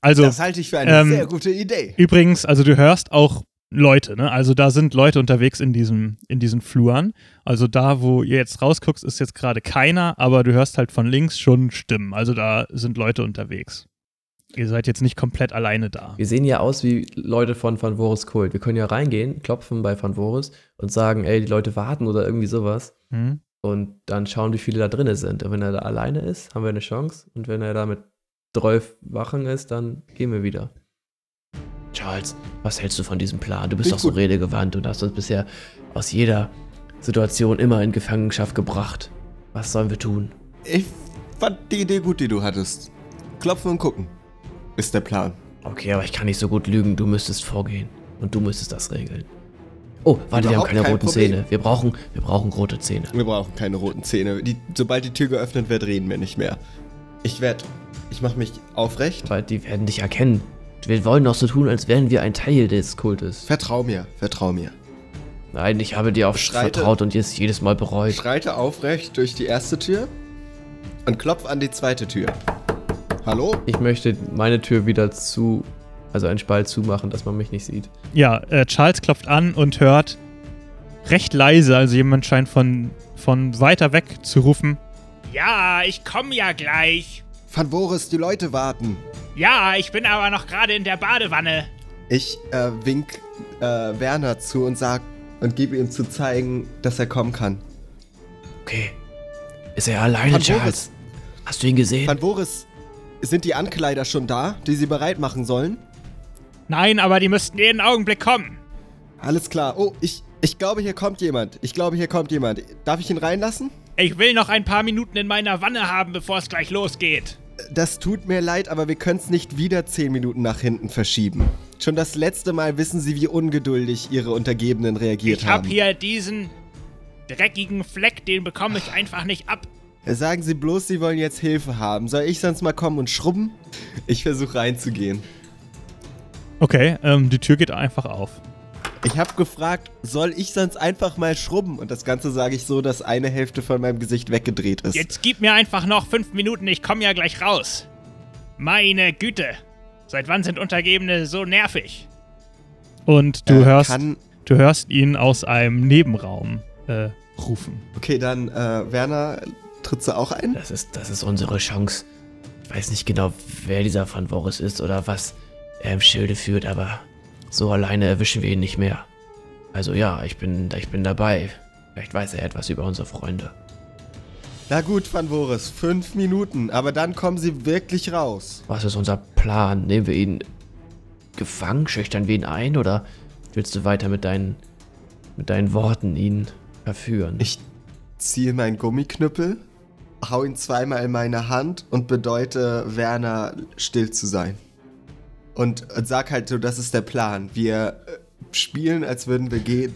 also, das halte ich für eine ähm, sehr gute Idee. übrigens, also du hörst auch Leute, ne? Also da sind Leute unterwegs in diesem, in diesen Fluren. Also da, wo ihr jetzt rausguckst, ist jetzt gerade keiner, aber du hörst halt von links schon Stimmen. Also da sind Leute unterwegs. Ihr seid jetzt nicht komplett alleine da. Wir sehen ja aus wie Leute von Van Voris Kult. Wir können ja reingehen, klopfen bei Van Voris und sagen, ey, die Leute warten oder irgendwie sowas. Hm? Und dann schauen, wie viele da drin sind. Und wenn er da alleine ist, haben wir eine Chance. Und wenn er da mit 12 Wachen ist, dann gehen wir wieder. Charles, was hältst du von diesem Plan? Du bist doch so gut. redegewandt und hast uns bisher aus jeder Situation immer in Gefangenschaft gebracht. Was sollen wir tun? Ich fand die Idee gut, die du hattest. Klopfen und gucken. Ist der Plan. Okay, aber ich kann nicht so gut lügen. Du müsstest vorgehen. Und du müsstest das regeln. Oh, warte, wir haben keine kein roten Problem. Zähne. Wir brauchen, wir brauchen rote Zähne. Wir brauchen keine roten Zähne. Die, sobald die Tür geöffnet wird, reden wir nicht mehr. Ich werde. Ich mache mich aufrecht. Weil die werden dich erkennen. Wir wollen doch so tun, als wären wir ein Teil des Kultes. Vertrau mir, vertrau mir. Nein, ich habe dir auf Schreite- vertraut und jetzt jedes Mal bereut. Schreite aufrecht durch die erste Tür und klopf an die zweite Tür. Hallo? Ich möchte meine Tür wieder zu, also einen Spalt zumachen, dass man mich nicht sieht. Ja, äh, Charles klopft an und hört recht leise, also jemand scheint von, von weiter weg zu rufen. Ja, ich komme ja gleich. Van Voris, die Leute warten. Ja, ich bin aber noch gerade in der Badewanne. Ich äh, wink äh, Werner zu und sag und gebe ihm zu zeigen, dass er kommen kann. Okay. Ist er alleine, Van Charles? Hast du ihn gesehen? Van Boris, sind die Ankleider schon da, die sie bereit machen sollen? Nein, aber die müssten jeden Augenblick kommen. Alles klar. Oh, ich, ich glaube, hier kommt jemand. Ich glaube, hier kommt jemand. Darf ich ihn reinlassen? Ich will noch ein paar Minuten in meiner Wanne haben, bevor es gleich losgeht. Das tut mir leid, aber wir können es nicht wieder 10 Minuten nach hinten verschieben. Schon das letzte Mal wissen Sie, wie ungeduldig Ihre Untergebenen reagiert Ich hab haben. hier diesen dreckigen Fleck, den bekomme ich einfach nicht ab. Sagen Sie bloß, Sie wollen jetzt Hilfe haben. Soll ich sonst mal kommen und schrubben? Ich versuche reinzugehen. Okay, ähm, die Tür geht einfach auf. Ich habe gefragt, soll ich sonst einfach mal schrubben? Und das Ganze sage ich so, dass eine Hälfte von meinem Gesicht weggedreht ist. Jetzt gib mir einfach noch fünf Minuten, ich komme ja gleich raus. Meine Güte. Seit wann sind Untergebene so nervig? Und du Äh, hörst, du hörst ihn aus einem Nebenraum äh, rufen. okay, dann, äh, Werner, trittst du auch ein? Das ist, das ist unsere Chance. Ich weiß nicht genau, wer dieser Van Voris ist oder was er im Schilde führt, aber so alleine erwischen wir ihn nicht mehr. Also ja, ich bin, ich bin dabei. Vielleicht weiß er etwas über unsere Freunde. Na gut, Van Voris, fünf Minuten, aber dann kommen Sie wirklich raus. Was ist unser Plan? Nehmen wir ihn gefangen, schüchtern wir ihn ein oder willst du weiter mit deinen, mit deinen Worten ihn verführen? Ich ziehe meinen Gummiknüppel, hau ihn zweimal in meine Hand und bedeute Werner still zu sein. Und, und sag halt so, das ist der Plan. Wir äh, spielen, als würden wir gehen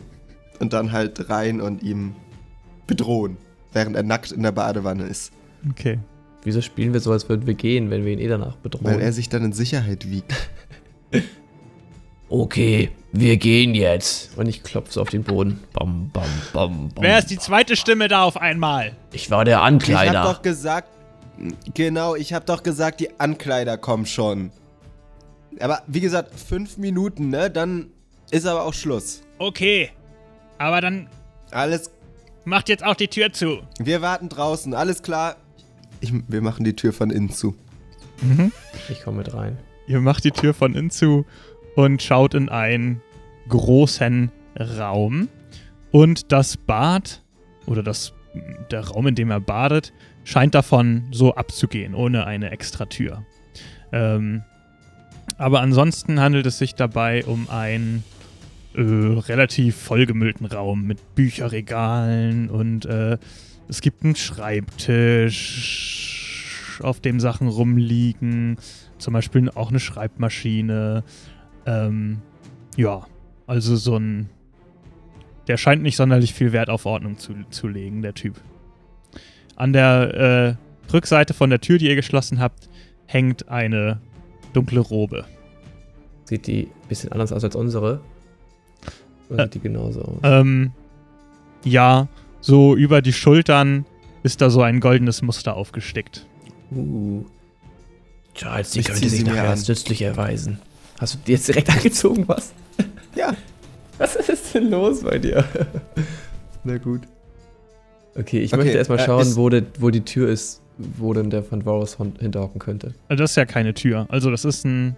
und dann halt rein und ihm bedrohen, während er nackt in der Badewanne ist. Okay. Wieso spielen wir so, als würden wir gehen, wenn wir ihn eh danach bedrohen? Weil er sich dann in Sicherheit wiegt. okay, wir gehen jetzt. Und ich klopfe so auf den Boden. Bam, bam, bam, bam. Wer ist die zweite Stimme da auf einmal? Ich war der Ich Ankleider. hab doch gesagt, genau, ich hab doch gesagt, die Ankleider kommen schon. Aber wie gesagt, fünf Minuten, ne? Dann ist aber auch Schluss. Okay. Aber dann Alles, macht jetzt auch die Tür zu. wir warten draußen, alles klar. Ich, wir machen die Tür von innen zu. ich komme mit rein. Ihr macht die Tür von innen zu und schaut in einen großen Raum. Und das Bad oder das, der Raum, in dem er badet, scheint davon so abzugehen, ohne eine extra Tür. Ähm, aber ansonsten handelt es sich dabei um einen äh, relativ vollgemüllten Raum mit Bücherregalen und äh, es gibt einen Schreibtisch, auf dem Sachen rumliegen. Zum Beispiel auch eine Schreibmaschine. Ähm, ja, also so ein. Der scheint nicht sonderlich viel Wert auf Ordnung zu, zu legen, der Typ. An der äh, Rückseite von der Tür, die ihr geschlossen habt, hängt eine dunkle Robe. Sieht die ein bisschen anders aus als unsere? Oder Äh, sieht die genauso aus? Ähm, ja, so über die Schultern ist da so ein goldenes Muster aufgestickt. Uh. Charles, die Ich könnte sich nachher als nützlich erweisen. Hast du die jetzt direkt angezogen, was? Ja. Was ist denn los bei dir? Na gut. Okay, ich Okay, möchte erstmal äh, schauen, ist- wo, de, wo die Tür ist, wo denn der Van Voros hon- hinterhocken könnte. Also das ist ja keine Tür. Also das ist ein.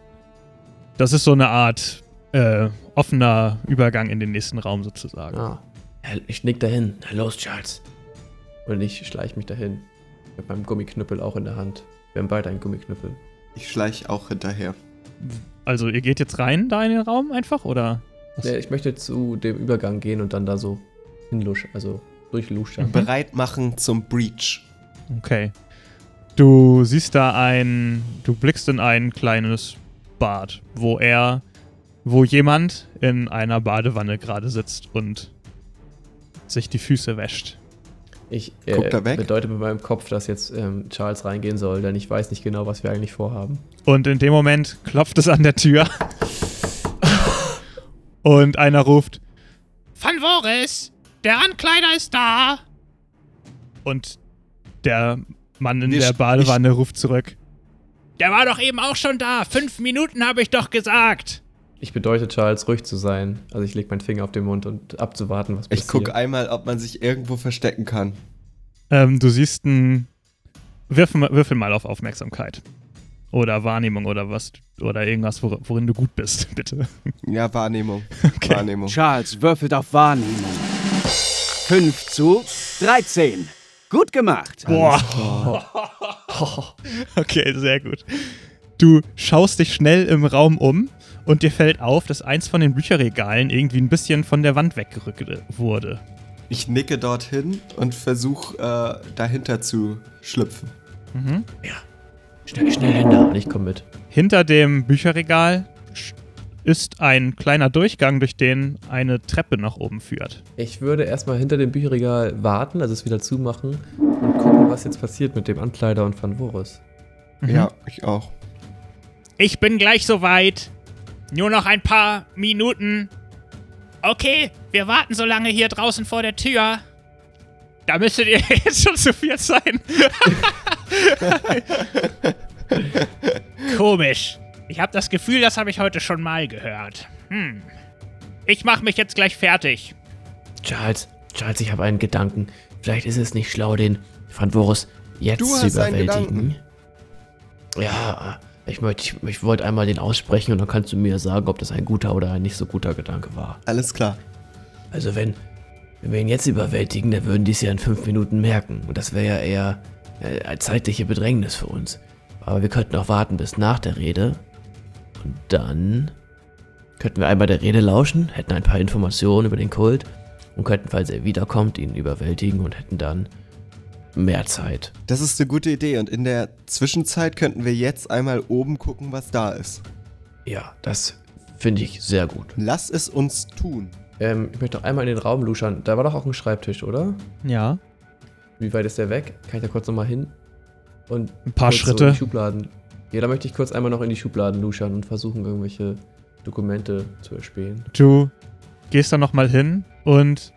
Das ist so eine Art äh, offener Übergang in den nächsten Raum sozusagen. Ah. Ich nick dahin. Na los, Charles. Und ich schleich mich dahin. Mit meinem Gummiknüppel auch in der Hand. Wir haben beide einen Gummiknüppel. Ich schleich auch hinterher. Also ihr geht jetzt rein da in den Raum einfach oder? Ja, ich möchte zu dem Übergang gehen und dann da so hinlusch, also durchluschern. Bereit machen zum Breach. Okay. Du siehst da ein, du blickst in ein kleines Bad, wo er, wo jemand in einer Badewanne gerade sitzt und sich die Füße wäscht. Ich äh, weg? bedeute mit meinem Kopf, dass jetzt ähm, Charles reingehen soll, denn ich weiß nicht genau, was wir eigentlich vorhaben. Und in dem Moment klopft es an der Tür. und einer ruft Van Voris, der Ankleider ist da. und der Mann in Wir der Badewanne ruft zurück. Der war doch eben auch schon da. Fünf Minuten habe ich doch gesagt. Ich bedeute Charles, ruhig zu sein. Also ich lege meinen Finger auf den Mund und abzuwarten, was passiert. Ich gucke einmal, ob man sich irgendwo verstecken kann. Ähm, du siehst ein. Würfel, mal- würfel mal auf Aufmerksamkeit. Oder Wahrnehmung oder was, oder irgendwas, wor worin du gut bist, bitte. Ja, Wahrnehmung. Okay. Wahrnehmung. Charles würfelt auf Wahrnehmung. 5 zu 13. Gut gemacht. Boah. Okay, sehr gut. Du schaust dich schnell im Raum um und dir fällt auf, dass eins von den Bücherregalen irgendwie ein bisschen von der Wand weggerückt wurde. Ich nicke dorthin und versuche äh, dahinter zu schlüpfen. Mhm. Schnell, schnell hinter. Ich komm mit. Hinter dem Bücherregal ist ein kleiner Durchgang, durch den eine Treppe nach oben führt. Ich würde erstmal hinter dem Bücherregal warten, also es wieder zumachen und gucken, was jetzt passiert mit dem Ankleider und Van Vorus. Mhm. Ja, ich auch. Ich bin gleich soweit. Nur noch ein paar Minuten. Okay, wir warten so lange hier draußen vor der Tür. Da müsstet ihr jetzt schon zu viel sein. Komisch. Ich habe das Gefühl, das habe ich heute schon mal gehört. Hm. Ich mache mich jetzt gleich fertig. Charles, Charles, ich habe einen Gedanken. Vielleicht ist es nicht schlau, den Van Vorus jetzt Du zu hast einen überwältigen. Ja, ich, möchte, ich, ich wollte einmal den aussprechen und dann kannst du mir sagen, ob das ein guter oder ein nicht so guter Gedanke war. Alles klar. Also wenn, wenn wir ihn jetzt überwältigen, dann würden die es ja in fünf Minuten merken. Und das wäre ja eher äh, eine zeitliche Bedrängnis für uns. Aber wir könnten auch warten bis nach der Rede. Und dann könnten wir einmal der Rede lauschen, hätten ein paar Informationen über den Kult und könnten, falls er wiederkommt, ihn überwältigen und hätten dann mehr Zeit. Das ist eine gute Idee und in der Zwischenzeit könnten wir jetzt einmal oben gucken, was da ist. Ja, das finde ich sehr gut. Lass es uns tun. Ähm, ich möchte noch einmal in den Raum luschern. Da war doch auch ein Schreibtisch, oder? Ja. Wie weit ist der weg? Kann ich da kurz nochmal hin? Und Ein paar So Schritte. die Schubladen. Ja, da möchte ich kurz einmal noch in die Schubladen luschern und versuchen, irgendwelche Dokumente zu erspähen. Du gehst dann nochmal hin und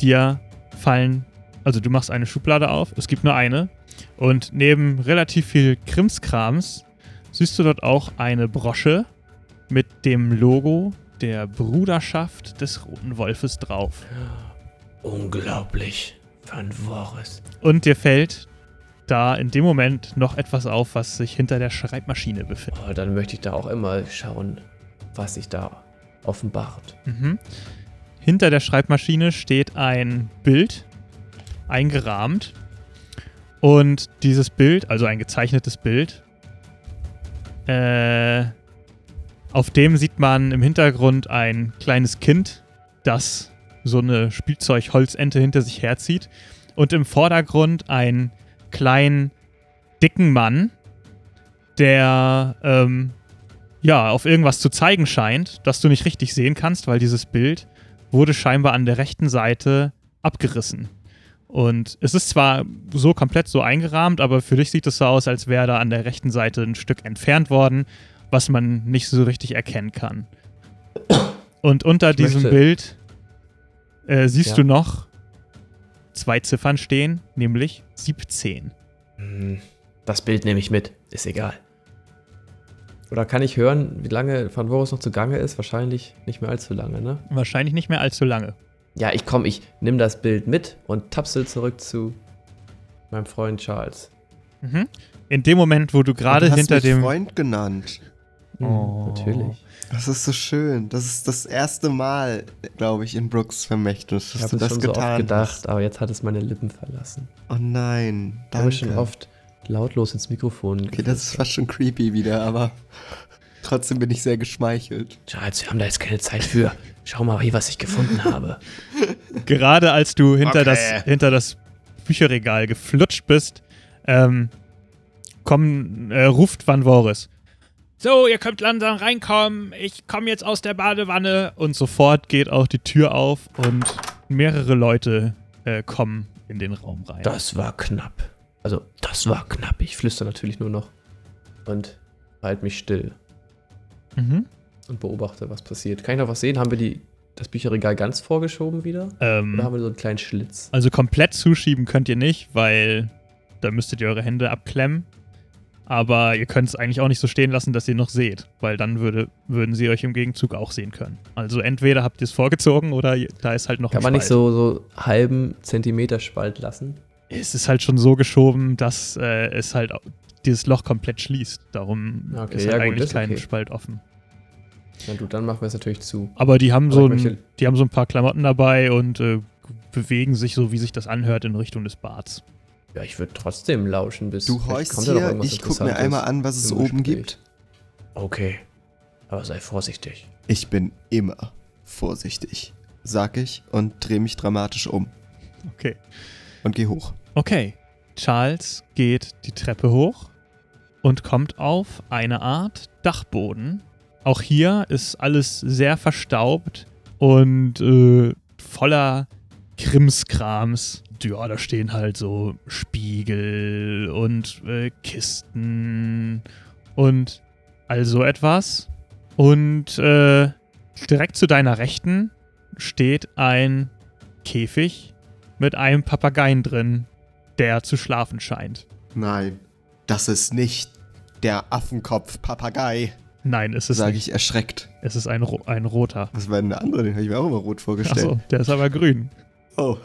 dir fallen, also du machst eine Schublade auf, es gibt nur eine. Und neben relativ viel Krimskrams siehst du dort auch eine Brosche mit dem Logo der Bruderschaft des Roten Wolfes drauf. Unglaublich. Van Voris. Und dir fällt da in dem Moment noch etwas auf, was sich hinter der Schreibmaschine befindet. Oh, dann möchte ich da auch immer schauen, was sich da offenbart. Mhm. Hinter der Schreibmaschine steht ein Bild, eingerahmt. Und dieses Bild, also ein gezeichnetes Bild, äh, auf dem sieht man im Hintergrund ein kleines Kind, das so eine Spielzeugholzente hinter sich herzieht. Und im Vordergrund einen kleinen, dicken Mann, der ähm, ja, auf irgendwas zu zeigen scheint, das du nicht richtig sehen kannst, weil dieses Bild wurde scheinbar an der rechten Seite abgerissen. Und es ist zwar so komplett so eingerahmt, aber für dich sieht es so aus, als wäre da an der rechten Seite ein Stück entfernt worden, was man nicht so richtig erkennen kann. Und unter Ich diesem möchte- Bild äh, siehst Ja. du noch zwei Ziffern stehen, nämlich 17. Hm, Das Bild nehme ich mit. Ist egal. Oder kann ich hören, wie lange Van Voris noch zugange ist? Wahrscheinlich nicht mehr allzu lange, ne? Wahrscheinlich nicht mehr allzu lange. Ja, ich komm, ich nimm das Bild mit und tapsel zurück zu meinem Freund Charles. Mhm. In dem Moment, wo du gerade du hast hinter mich dem. Freund genannt. Oh. Natürlich. Das ist so schön. Das ist das erste Mal, glaube ich, in Brooks Vermächtnis, Ich dass habe du das schon so oft getan gedacht, hast. aber jetzt hat es meine Lippen verlassen. Oh nein, Ich habe danke. schon oft lautlos ins Mikrofon. Okay, das ist fast schon creepy wieder, aber trotzdem bin ich sehr geschmeichelt. Charles, wir haben da jetzt keine Zeit für. Schau mal hier, was ich gefunden habe. Gerade als du hinter, Okay. das, hinter das Bücherregal geflutscht bist, ähm, komm, äh, ruft Van Voris. So, ihr könnt langsam reinkommen. Ich komme jetzt aus der Badewanne. Und sofort geht auch die Tür auf und mehrere Leute äh, kommen in den Raum rein. Das war knapp. Also, das war knapp. Ich flüster natürlich nur noch und halte mich still Mhm. und beobachte, was passiert. Kann ich noch was sehen? Haben wir die, das Bücherregal ganz vorgeschoben wieder? Ähm, Oder haben wir so einen kleinen Schlitz? also komplett zuschieben könnt ihr nicht, weil da müsstet ihr eure Hände abklemmen. Aber ihr könnt es eigentlich auch nicht so stehen lassen, dass ihr noch seht, weil dann würde, würden sie euch im Gegenzug auch sehen können. Also entweder habt ihr es vorgezogen oder da ist halt noch Kann ein man nicht so, so halben Zentimeter Spalt lassen? Es ist halt schon so geschoben, dass äh, es halt dieses Loch komplett schließt. Darum Okay, ist ja, halt gut, eigentlich ist kein okay. Spalt offen. Na gut, dann machen wir es natürlich zu. Aber die haben Aber so, ein, die haben so ein paar Klamotten dabei und äh, bewegen sich so, wie sich das anhört, in Richtung des Bads. Ja, ich würde trotzdem lauschen, bis. Du horchst hier, ich guck mir einmal an, was es oben Gespräch. gibt. Okay. Aber sei vorsichtig. Ich bin immer vorsichtig, sag ich und drehe mich dramatisch um Okay. und geh hoch. Okay. Charles geht die Treppe hoch und kommt auf eine Art Dachboden. Auch hier ist alles sehr verstaubt und äh, voller Krimskrams. Ja, da stehen halt so Spiegel und äh, Kisten und all so etwas. Und äh, direkt zu deiner Rechten steht ein Käfig mit einem Papageien drin, der zu schlafen scheint. Nein, das ist nicht der Affenkopf-Papagei, Nein, es ist sage ich erschreckt. Es ist ein, ein roter. Was war denn der andere? Den habe ich mir auch immer rot vorgestellt. Achso, der ist aber grün. Oh.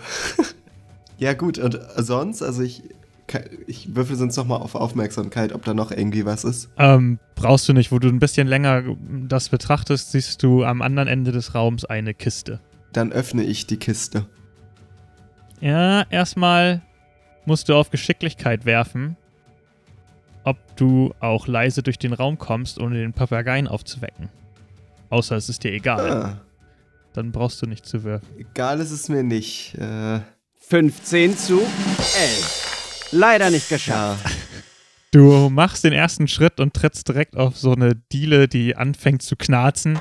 Ja, gut, und sonst, also ich, ich würfel sonst nochmal auf Aufmerksamkeit, ob da noch irgendwie was ist. Ähm, brauchst du nicht, wo du ein bisschen länger das betrachtest, siehst du am anderen Ende des Raums eine Kiste. Dann öffne ich die Kiste. Ja, erstmal musst du auf Geschicklichkeit werfen, ob du auch leise durch den Raum kommst, ohne den Papageien aufzuwecken. Außer es ist dir egal. Ah, Dann brauchst du nicht zu werfen. egal ist es mir nicht. Äh, 15 zu 11. Leider nicht geschafft. ja. Du machst den ersten Schritt und trittst direkt auf so eine Diele, die anfängt zu knarzen.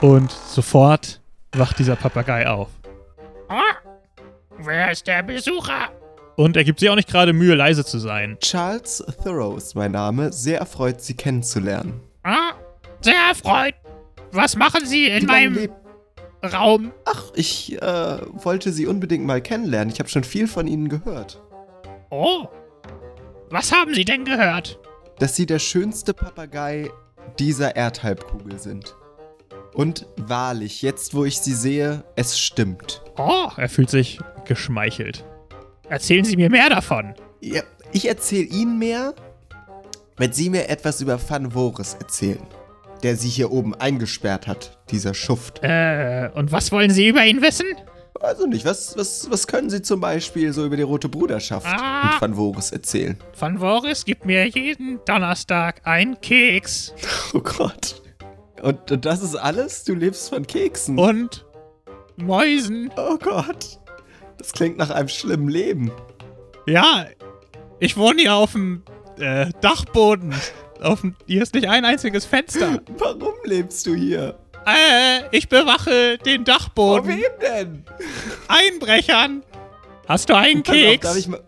Und sofort wacht dieser Papagei auf. Ah, wer ist der Besucher? Und er gibt sich auch nicht gerade Mühe, leise zu sein. Charles Thoreau ist mein Name. Sehr erfreut, Sie kennenzulernen. Ah, sehr erfreut. Was machen Sie in Wie lange meinem Raum? Ach, ich äh, wollte Sie unbedingt mal kennenlernen. Ich habe schon viel von Ihnen gehört. Oh, was haben Sie denn gehört? Dass Sie der schönste Papagei dieser Erdhalbkugel sind. Und wahrlich, jetzt wo ich Sie sehe, es stimmt. Oh, Er fühlt sich geschmeichelt. erzählen Sie mir mehr davon. Ja, ich erzähle Ihnen mehr, wenn Sie mir etwas über Van Voris erzählen. Der Sie hier oben eingesperrt hat, dieser Schuft. Äh, und was wollen Sie über ihn wissen? Also nicht, was, was, was können Sie zum Beispiel so über die Rote Bruderschaft Ah. und Van Voris erzählen? Van Voris gibt mir jeden Donnerstag einen Keks. Oh Gott. Und, und das ist alles? Du lebst von Keksen? Und Mäusen. Oh Gott. Das klingt nach einem schlimmen Leben. ja, ich wohne hier auf dem äh, Dachboden. Auf dem, hier ist nicht ein einziges Fenster. Warum lebst du hier? Äh, ich bewache den Vor Dachboden. wem denn? Einbrechern. Hast du einen auf, Keks? mal.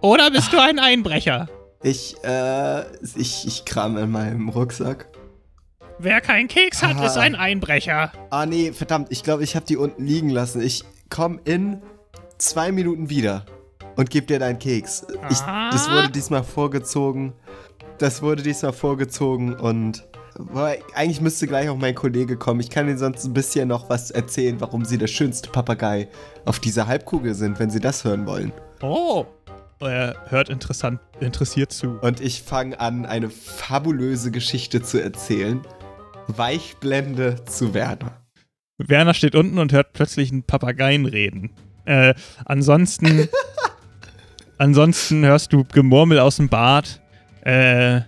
Oder bist du ein Einbrecher? Ich, äh, ich, ich kram in meinem Rucksack. Wer keinen Keks hat, Ah. ist ein Einbrecher. Ah, nee, verdammt, ich glaube, ich habe die unten liegen lassen. Ich komm in zwei Minuten wieder und geb dir deinen Keks. Ich, das wurde diesmal vorgezogen. Das wurde diesmal vorgezogen und eigentlich müsste gleich auch mein Kollege kommen. Ich kann Ihnen sonst ein bisschen noch was erzählen, warum Sie der schönste Papagei auf dieser Halbkugel sind, wenn Sie das hören wollen. Oh. Er hört interessant, interessiert zu. Und ich fange an, eine fabulöse Geschichte zu erzählen. Weichblende zu Werner. Werner steht unten und hört plötzlich einen Papageien reden. Äh, ansonsten, ansonsten hörst du Gemurmel aus dem Bad. Äh,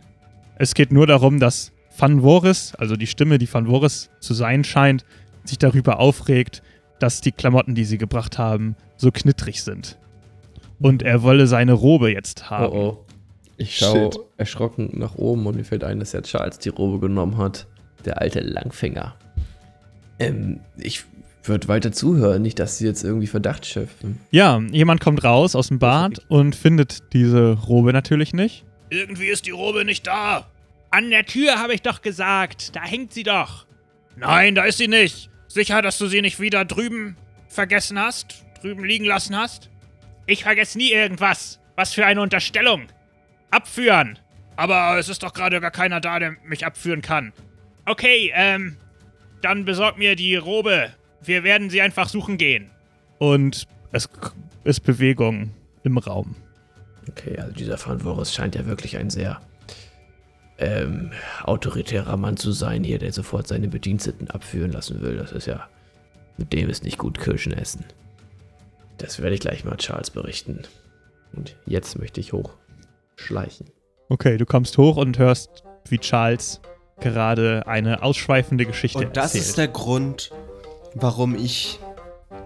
es geht nur darum, dass Van Voris, also die Stimme, die Van Voris zu sein scheint, sich darüber aufregt, dass die Klamotten, die sie gebracht haben, so knittrig sind. Und er wolle seine Robe jetzt haben. Oh oh. Ich schaue Shit. erschrocken nach oben und mir fällt ein, dass ja Charles die Robe genommen hat. Der alte Langfinger. Ähm, ich würde weiter zuhören, nicht, dass sie jetzt irgendwie Verdacht schöpfen. Ja, jemand kommt raus aus dem Bad und findet diese Robe natürlich nicht. Irgendwie ist die Robe nicht da. An der Tür habe ich doch gesagt. Da hängt sie doch. Nein, da ist sie nicht. Sicher, dass du sie nicht wieder drüben vergessen hast? Drüben liegen lassen hast? Ich vergesse nie irgendwas. Was für eine Unterstellung. Abführen. Aber es ist doch gerade gar keiner da, der mich abführen kann. Okay, ähm, dann besorg mir die Robe. Wir werden sie einfach suchen gehen. Und es ist Bewegung im Raum. Okay, also dieser Van Voris scheint ja wirklich ein sehr ähm, autoritärer Mann zu sein hier, der sofort seine Bediensteten abführen lassen will. Das ist ja, mit dem ist nicht gut Kirschen essen. Das werde ich gleich mal Charles berichten. Und jetzt möchte ich hochschleichen. Okay, du kommst hoch und hörst, wie Charles gerade eine ausschweifende Geschichte Und das erzählt. ist der Grund, warum ich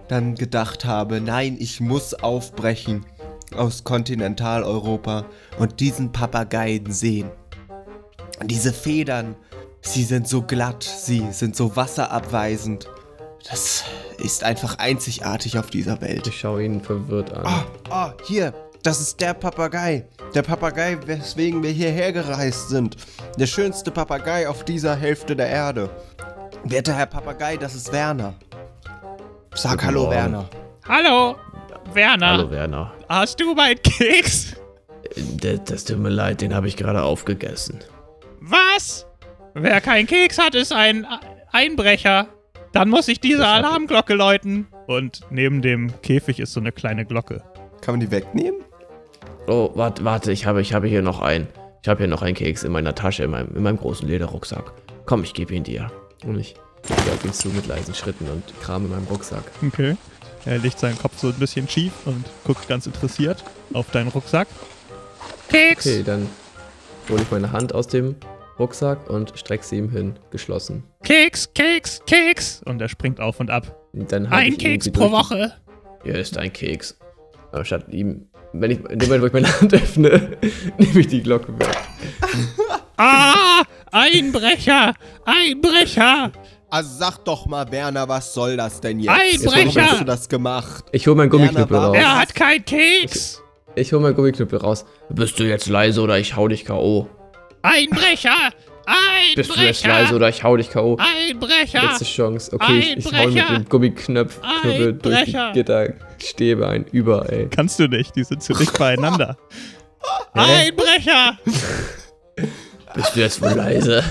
dann gedacht habe, nein, ich muss aufbrechen aus Kontinentaleuropa und diesen Papageien sehen. Diese Federn, sie sind so glatt, sie sind so wasserabweisend. Das ist einfach einzigartig auf dieser Welt. Ich schaue ihn verwirrt an. Ah, ah, hier, das ist der Papagei. Der Papagei, weswegen wir hierher gereist sind. Der schönste Papagei auf dieser Hälfte der Erde. Werter Herr Papagei, das ist Werner. Sag Guten Hallo, Morgen. Werner. Hallo, Werner. Hallo Werner. Hast du meinen Keks? Äh, Das, das tut mir leid, den habe ich gerade aufgegessen. Was? Wer keinen Keks hat, ist ein Einbrecher. Dann muss ich diese Alarmglocke läuten. Und neben dem Käfig ist so eine kleine Glocke. Kann man die wegnehmen? Oh, warte, warte, ich habe, ich habe hier noch einen. Ich habe hier noch einen Keks in meiner Tasche, in meinem, in meinem großen Lederrucksack. Komm, ich gebe ihn dir. Und ich gehe auf ihn zu mit leisen Schritten und kram in meinem Rucksack. Okay. Er legt seinen Kopf so ein bisschen schief und guckt ganz interessiert auf deinen Rucksack. Keks. Okay, dann hole ich meine Hand aus dem Rucksack und strecke sie ihm hin, geschlossen. Keks, Keks, Keks. Und er springt auf und ab. Und Ein ich Keks pro Woche. Hier ist ein Keks. Aber statt ihm, wenn ich, in dem Moment, wo ich meine Hand öffne, nehme ich die Glocke weg. Ah, Einbrecher, Einbrecher. Also sag doch mal, Werner, was soll das denn jetzt? Einbrecher! Warum hast du das gemacht? Ich hole meinen Gummiknüppel raus. Er hat keinen Keks. Ich hole meinen Gummiknüppel raus. Bist du jetzt leise oder ich hau dich K.O.? Einbrecher, Bist du jetzt leise Einbrecher, oder ich hau dich K.O.? Einbrecher. Letzte Chance. Okay, ich, ich hau mit Einbrecher! dem Gummiknöpf Knüppel durch die Einbrecher! Gitterstäbe ein. Über, ey. Kannst du nicht, die sind zu dicht beieinander. Einbrecher, Bist du jetzt wohl leise?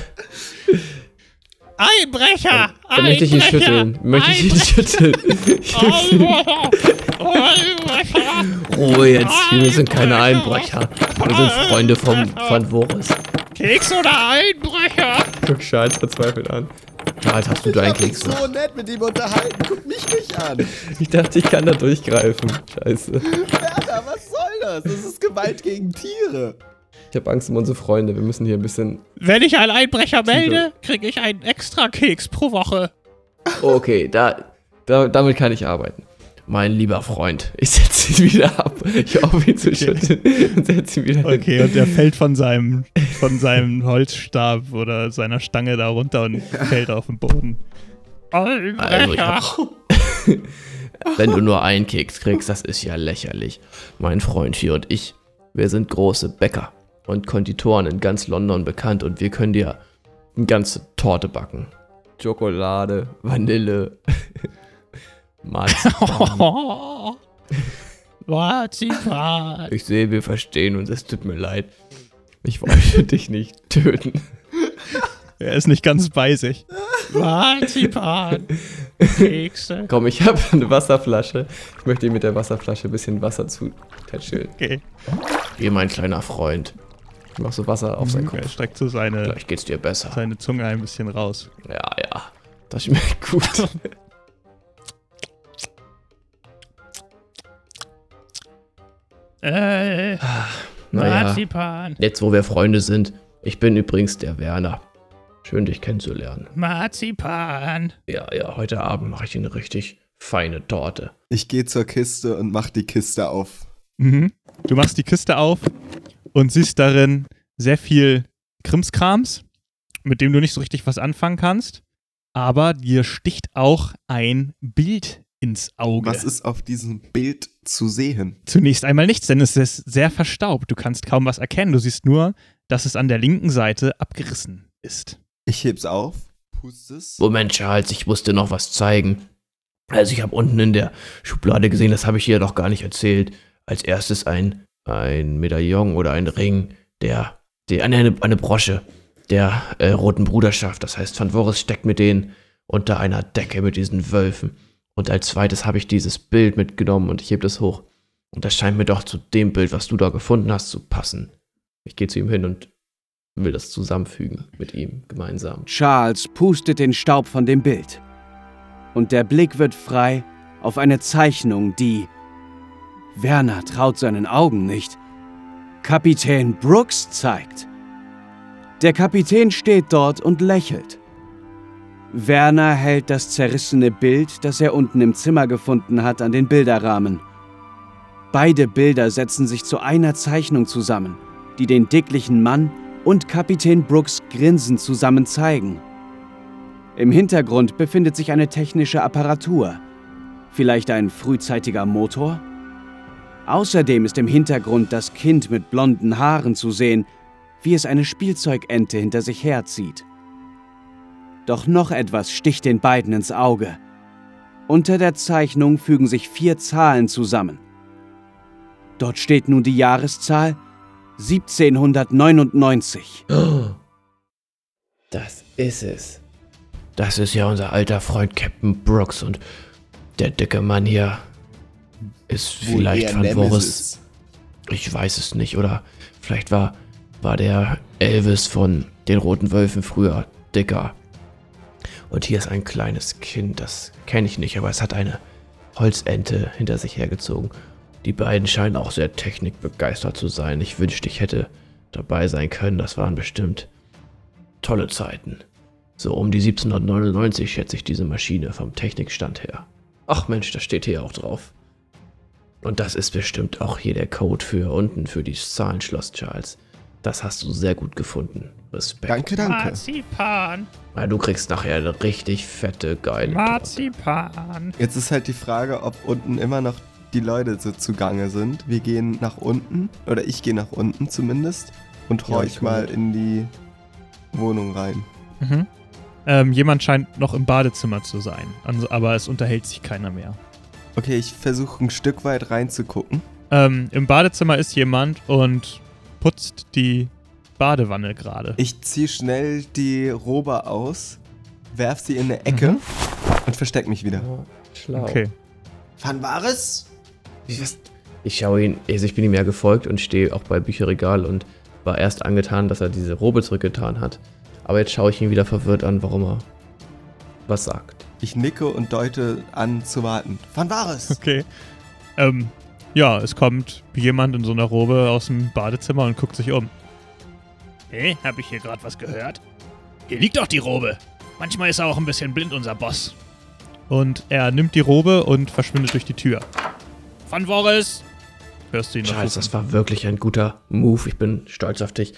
Einbrecher, Dann möchte ich ihn Einbrecher, schütteln. Möchte ich ihn schütteln. Einbrecher, Einbrecher. Ruhe jetzt. Wir sind keine Einbrecher. Wir sind Freunde vom Van Voris. Keks oder Einbrecher? Guck Charles verzweifelt an. Charles, hast du deinen Ich hab mich Keks so nett mit ihm unterhalten. Guck mich nicht an. Ich dachte, ich kann da durchgreifen. Scheiße. Werner, was soll das? Das ist Gewalt gegen Tiere. Ich habe Angst um unsere Freunde. Wir müssen hier ein bisschen. Wenn ich einen Einbrecher melde, kriege ich einen extra Keks pro Woche. Okay, da, da, damit kann ich arbeiten. Mein lieber Freund, ich setze ihn wieder ab. Ich hoffe, ihn zu schütteln und setze ihn wieder hin. Okay, und er fällt von seinem, von seinem Holzstab oder seiner Stange da runter und fällt auf den Boden. Also, hab, wenn du nur einen Keks kriegst, das ist ja lächerlich. Mein Freund hier und ich, wir sind große Bäcker und Konditoren in ganz London bekannt und wir können dir eine ganze Torte backen. Schokolade, Vanille, Marzipan. Oh. Marzipan. Ich sehe, wir verstehen uns, es tut mir leid. Ich wollte dich nicht töten. Er ist nicht ganz bei sich. Marzipan. Kekse. Komm, ich habe eine Wasserflasche. Ich möchte ihm mit der Wasserflasche ein bisschen Wasser zutätscheln. Okay. Geh, mein kleiner Freund. Ich mach so Wasser auf seinen Er Kopf. streckt so seine, Vielleicht geht's dir besser. seine Zunge ein bisschen raus. Ja, ja. Das schmeckt gut. Äh, naja, Marzipan. jetzt wo wir Freunde sind. Ich bin übrigens der Werner. Schön, dich kennenzulernen. Marzipan. Ja, ja, heute Abend mache ich eine richtig feine Torte. Ich gehe zur Kiste und mach die Kiste auf. Mhm. Du machst die Kiste auf und siehst darin sehr viel Krimskrams, mit dem du nicht so richtig was anfangen kannst. Aber dir sticht auch ein Bild ins Auge. Was ist auf diesem Bild zu sehen? Zunächst einmal nichts, denn es ist sehr verstaubt. Du kannst kaum was erkennen. Du siehst nur, dass es an der linken Seite abgerissen ist. Ich heb's auf, puste es. Moment, Charles, ich musste noch was zeigen. Also ich habe unten in der Schublade gesehen, das habe ich hier doch gar nicht erzählt. Als erstes ein, ein Medaillon oder ein Ring der, der eine, eine Brosche der äh, Roten Bruderschaft. Das heißt, Van Voris steckt mit denen unter einer Decke mit diesen Wölfen. Und als zweites habe ich dieses Bild mitgenommen und ich hebe das hoch. Und das scheint mir doch zu dem Bild, was du da gefunden hast, zu passen. Ich gehe zu ihm hin und will das zusammenfügen mit ihm gemeinsam. Charles pustet den Staub von dem Bild. Und der Blick wird frei auf eine Zeichnung, die Werner traut seinen Augen nicht. Kapitän Brooks zeigt. Der Kapitän steht dort und lächelt. Werner hält das zerrissene Bild, das er unten im Zimmer gefunden hat, an den Bilderrahmen. Beide Bilder setzen sich zu einer Zeichnung zusammen, die den dicklichen Mann und Kapitän Brooks Grinsen zusammen zeigen. Im Hintergrund befindet sich eine technische Apparatur. Vielleicht ein frühzeitiger Motor? Außerdem ist im Hintergrund das Kind mit blonden Haaren zu sehen, wie es eine Spielzeugente hinter sich herzieht. Doch noch etwas sticht den beiden ins Auge. Unter der Zeichnung fügen sich vier Zahlen zusammen. Dort steht nun die Jahreszahl 1799. Oh, das ist es. Das ist ja unser alter Freund Captain Brooks und der dicke Mann hier ist vielleicht Voris. Nemesis. Ich weiß es nicht. Oder vielleicht war, war der Elvis von den Roten Wölfen früher dicker. Und hier ist ein kleines Kind, das kenne ich nicht, aber es hat eine Holzente hinter sich hergezogen. Die beiden scheinen auch sehr technikbegeistert zu sein. Ich wünschte, ich hätte dabei sein können. Das waren bestimmt tolle Zeiten. So um die 1799 schätze ich diese Maschine vom Technikstand her. Ach Mensch, das steht hier auch drauf. Und das ist bestimmt auch hier der Code für unten für die Zahlenschloss, Charles. Das hast du sehr gut gefunden. Respekt. Danke, danke. Marzipan. Ja, du kriegst nachher eine richtig fette, geile Torte. Marzipan. Jetzt ist halt die Frage, ob unten immer noch die Leute so zugange sind. Wir gehen nach unten, oder ich gehe nach unten zumindest, und Ja, horch mal in die Wohnung rein. Mhm. Ähm, jemand scheint noch im Badezimmer zu sein, aber es unterhält sich keiner mehr. Okay, ich versuche ein Stück weit reinzugucken. Ähm, Im Badezimmer ist jemand und putzt die Badewanne gerade. Ich ziehe schnell die Robe aus, werf sie in eine Ecke Mhm. und versteck mich wieder. Ja, schlau. Okay. Wann war es? Ich schaue ihn, also ich bin ihm ja gefolgt und stehe auch bei Bücherregal und war erst angetan, dass er diese Robe zurückgetan hat. Aber jetzt schaue ich ihn wieder verwirrt an, warum er was sagt. Ich nicke und deute an zu warten. Wann war es? Okay. Ähm, ja, es kommt jemand in so einer Robe aus dem Badezimmer und guckt sich um. Hey, hab ich hier gerade was gehört? Hier liegt doch die Robe. Manchmal ist er auch ein bisschen blind, unser Boss. Und er nimmt die Robe und verschwindet durch die Tür. Von Boris. Hörst du ihn Charles, rufen. das war wirklich ein guter Move. Ich bin stolz auf dich.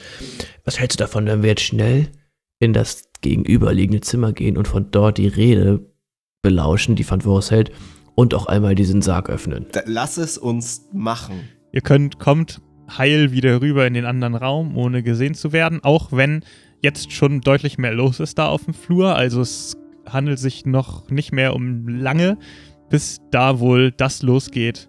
Was hältst du davon, wenn wir jetzt schnell in das gegenüberliegende Zimmer gehen und von dort die Rede belauschen, die Van Voris hält, und auch einmal diesen Sarg öffnen? Da, lass es uns machen. Ihr könnt, kommt heil wieder rüber in den anderen Raum, ohne gesehen zu werden, auch wenn jetzt schon deutlich mehr los ist da auf dem Flur. Also es handelt sich noch nicht mehr um lange, bis da wohl das losgeht,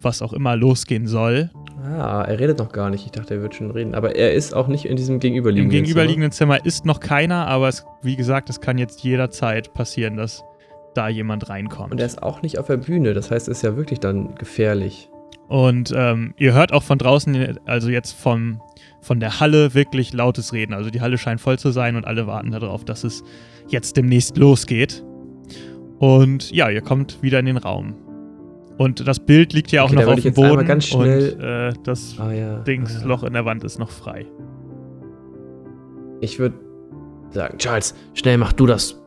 was auch immer losgehen soll. Ah, er redet noch gar nicht. Ich dachte, er wird schon reden. Aber er ist auch nicht in diesem gegenüberliegenden Im gegenüberliegenden Zimmer ist noch keiner, aber es, wie gesagt, es kann jetzt jederzeit passieren, dass da jemand reinkommt. Und er ist auch nicht auf der Bühne. Das heißt, es ist ja wirklich dann gefährlich. Und ähm, ihr hört auch von draußen, also jetzt vom, von der Halle, wirklich lautes Reden. Also die Halle scheint voll zu sein und alle warten darauf, dass es jetzt demnächst losgeht. Und ja, ihr kommt wieder in den Raum. Und das Bild liegt ja auch Okay, noch auf dem Boden ganz schnell- und äh, das Ah ja. Dingsloch in der Wand ist noch frei. Ich würde sagen, Charles, schnell mach du das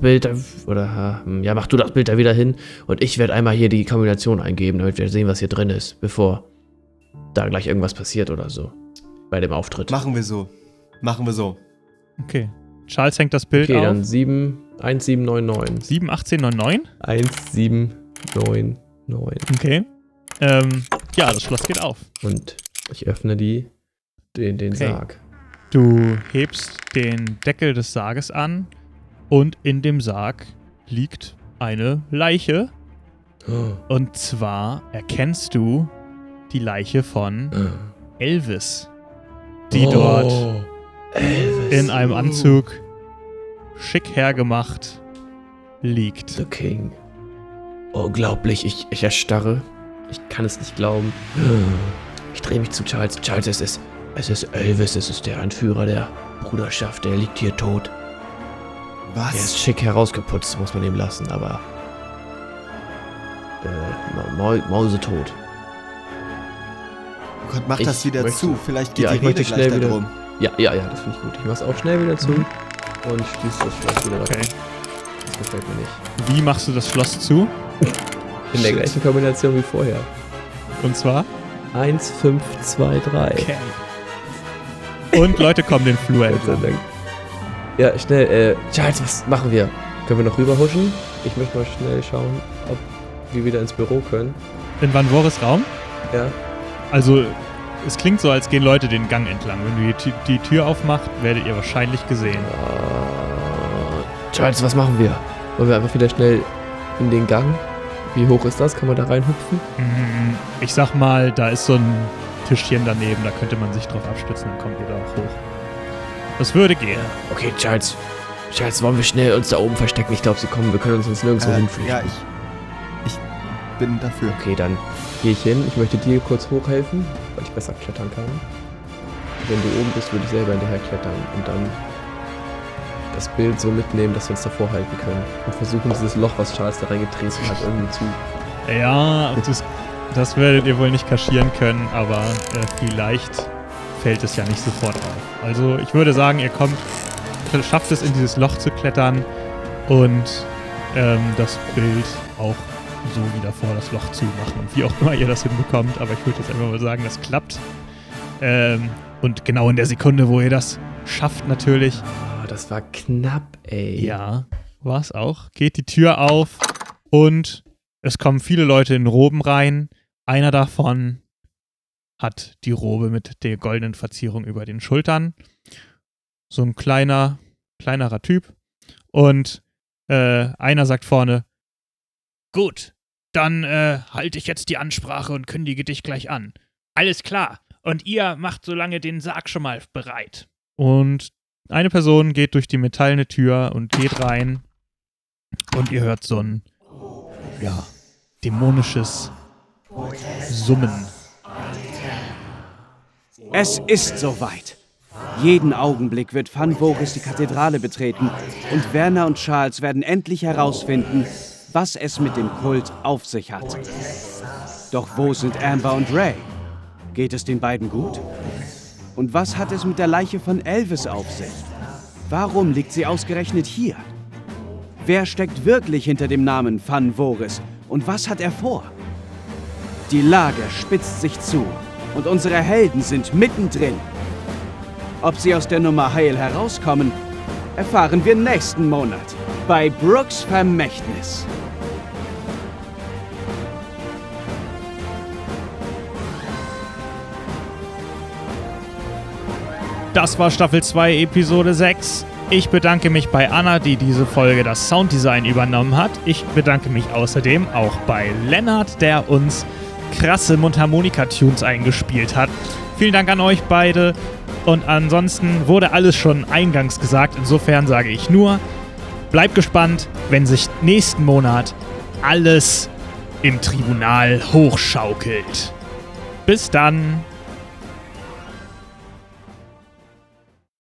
Bild da, oder hm, ja, mach du das Bild da wieder hin und ich werde einmal hier die Kombination eingeben, damit wir sehen, was hier drin ist, bevor da gleich irgendwas passiert oder so bei dem Auftritt. Machen wir so. Machen wir so. Okay. Charles hängt das Bild okay, auf. dann 7 1799. 7, 18, 9, 9. 1799 Okay. Ähm, ja, das Schloss geht auf. und ich öffne die den den Okay. Sarg. Du hebst den Deckel des Sarges an und in dem Sarg liegt eine Leiche. Oh, Und zwar erkennst du die Leiche von äh. Elvis, die Oh, dort Elvis. in einem Anzug schick hergemacht liegt. The King. Unglaublich, ich, ich erstarre. Ich kann es nicht glauben. Ich drehe mich zu Charles. Charles, es ist, es ist Elvis, es ist der Anführer der Bruderschaft. Der liegt hier tot. Der ist Was? schick herausgeputzt, muss man ihm lassen, aber äh, Ma Ma Mausetot. Oh Gott, mach Ich das wieder möchte- zu. Vielleicht geht Ja, die ich möchte Rede gleich schnell wieder- darum. Ja, ja, ja, das finde ich gut. Ich mach's auch schnell wieder zu und schließe das Schloss wieder Okay. Das gefällt mir nicht. Wie machst du das Schloss zu? In der gleichen Kombination wie vorher. Und zwar? 1, 5, 2, 3. Okay. Und Leute kommen den Flur entlang. Ja, schnell, äh, Charles, was machen wir? Können wir noch rüberhuschen? Ich möchte mal schnell schauen, ob wir wieder ins Büro können. In Van Vores Raum? Ja. Also, es klingt so, als gehen Leute den Gang entlang. Wenn du die, die Tür aufmacht, werdet ihr wahrscheinlich gesehen. Äh, Charles, was machen wir? Wollen wir einfach wieder schnell in den Gang? Wie hoch ist das? Kann man da reinhupfen? Mm, Ich sag mal, da ist so ein Tischchen daneben, da könnte man sich drauf abstützen, dann kommt ihr da auch hoch. Das würde gehen. Okay, Charles. Charles, wollen wir schnell uns da oben verstecken? Ich glaube, sie kommen. Wir können uns sonst nirgendwo Äh, hinfliegen. ja, ich, ich bin dafür. Okay, dann gehe ich hin. Ich möchte dir kurz hochhelfen, weil ich besser klettern kann. Wenn du oben bist, würde ich selber hinterher klettern und dann das Bild so mitnehmen, dass wir uns davor halten können. Und versuchen, dieses Loch, was Charles da reingetreten hat, irgendwie zu. Ja, das, das werdet ihr wohl nicht kaschieren können, aber äh, vielleicht fällt es ja nicht sofort auf. Also ich würde sagen, ihr kommt, schafft es in dieses Loch zu klettern und ähm, das Bild auch so wieder vor das Loch zu machen. Und wie auch immer ihr das hinbekommt, aber ich würde jetzt einfach mal sagen, das klappt. Ähm, und genau in der Sekunde, wo ihr das schafft natürlich, Oh, das war knapp, ey. ja, war es auch. Geht die Tür auf und es kommen viele Leute in Roben rein. Einer davon hat die Robe mit der goldenen Verzierung über den Schultern. So ein kleiner, kleinerer Typ. Und äh, einer sagt vorne, Gut, dann äh, halte ich jetzt die Ansprache und kündige dich gleich an. Alles klar. Und ihr macht solange den Sarg schon mal bereit. Und eine Person geht durch die metallene Tür und geht rein. Und ihr hört so ein, ja, dämonisches Summen. Es ist soweit. Jeden Augenblick wird Van Voges die Kathedrale betreten und Werner und Charles werden endlich herausfinden, was es mit dem Kult auf sich hat. Doch wo sind Amber und Ray? Geht es den beiden gut? Und was hat es mit der Leiche von Elvis auf sich? Warum liegt sie ausgerechnet hier? Wer steckt wirklich hinter dem Namen Van Voges und was hat er vor? Die Lage spitzt sich zu und unsere Helden sind mittendrin. Ob sie aus der Nummer heil herauskommen, erfahren wir nächsten Monat bei Brooks Vermächtnis. Das war Staffel 2, Episode 6. Ich bedanke mich bei Anna, die diese Folge das Sounddesign übernommen hat. Ich bedanke mich außerdem auch bei Lennart, der uns krasse Mundharmonika-Tunes eingespielt hat. Vielen Dank an euch beide. Und ansonsten wurde alles schon eingangs gesagt. Insofern sage ich nur, bleibt gespannt, wenn sich nächsten Monat alles im Tribunal hochschaukelt. Bis dann.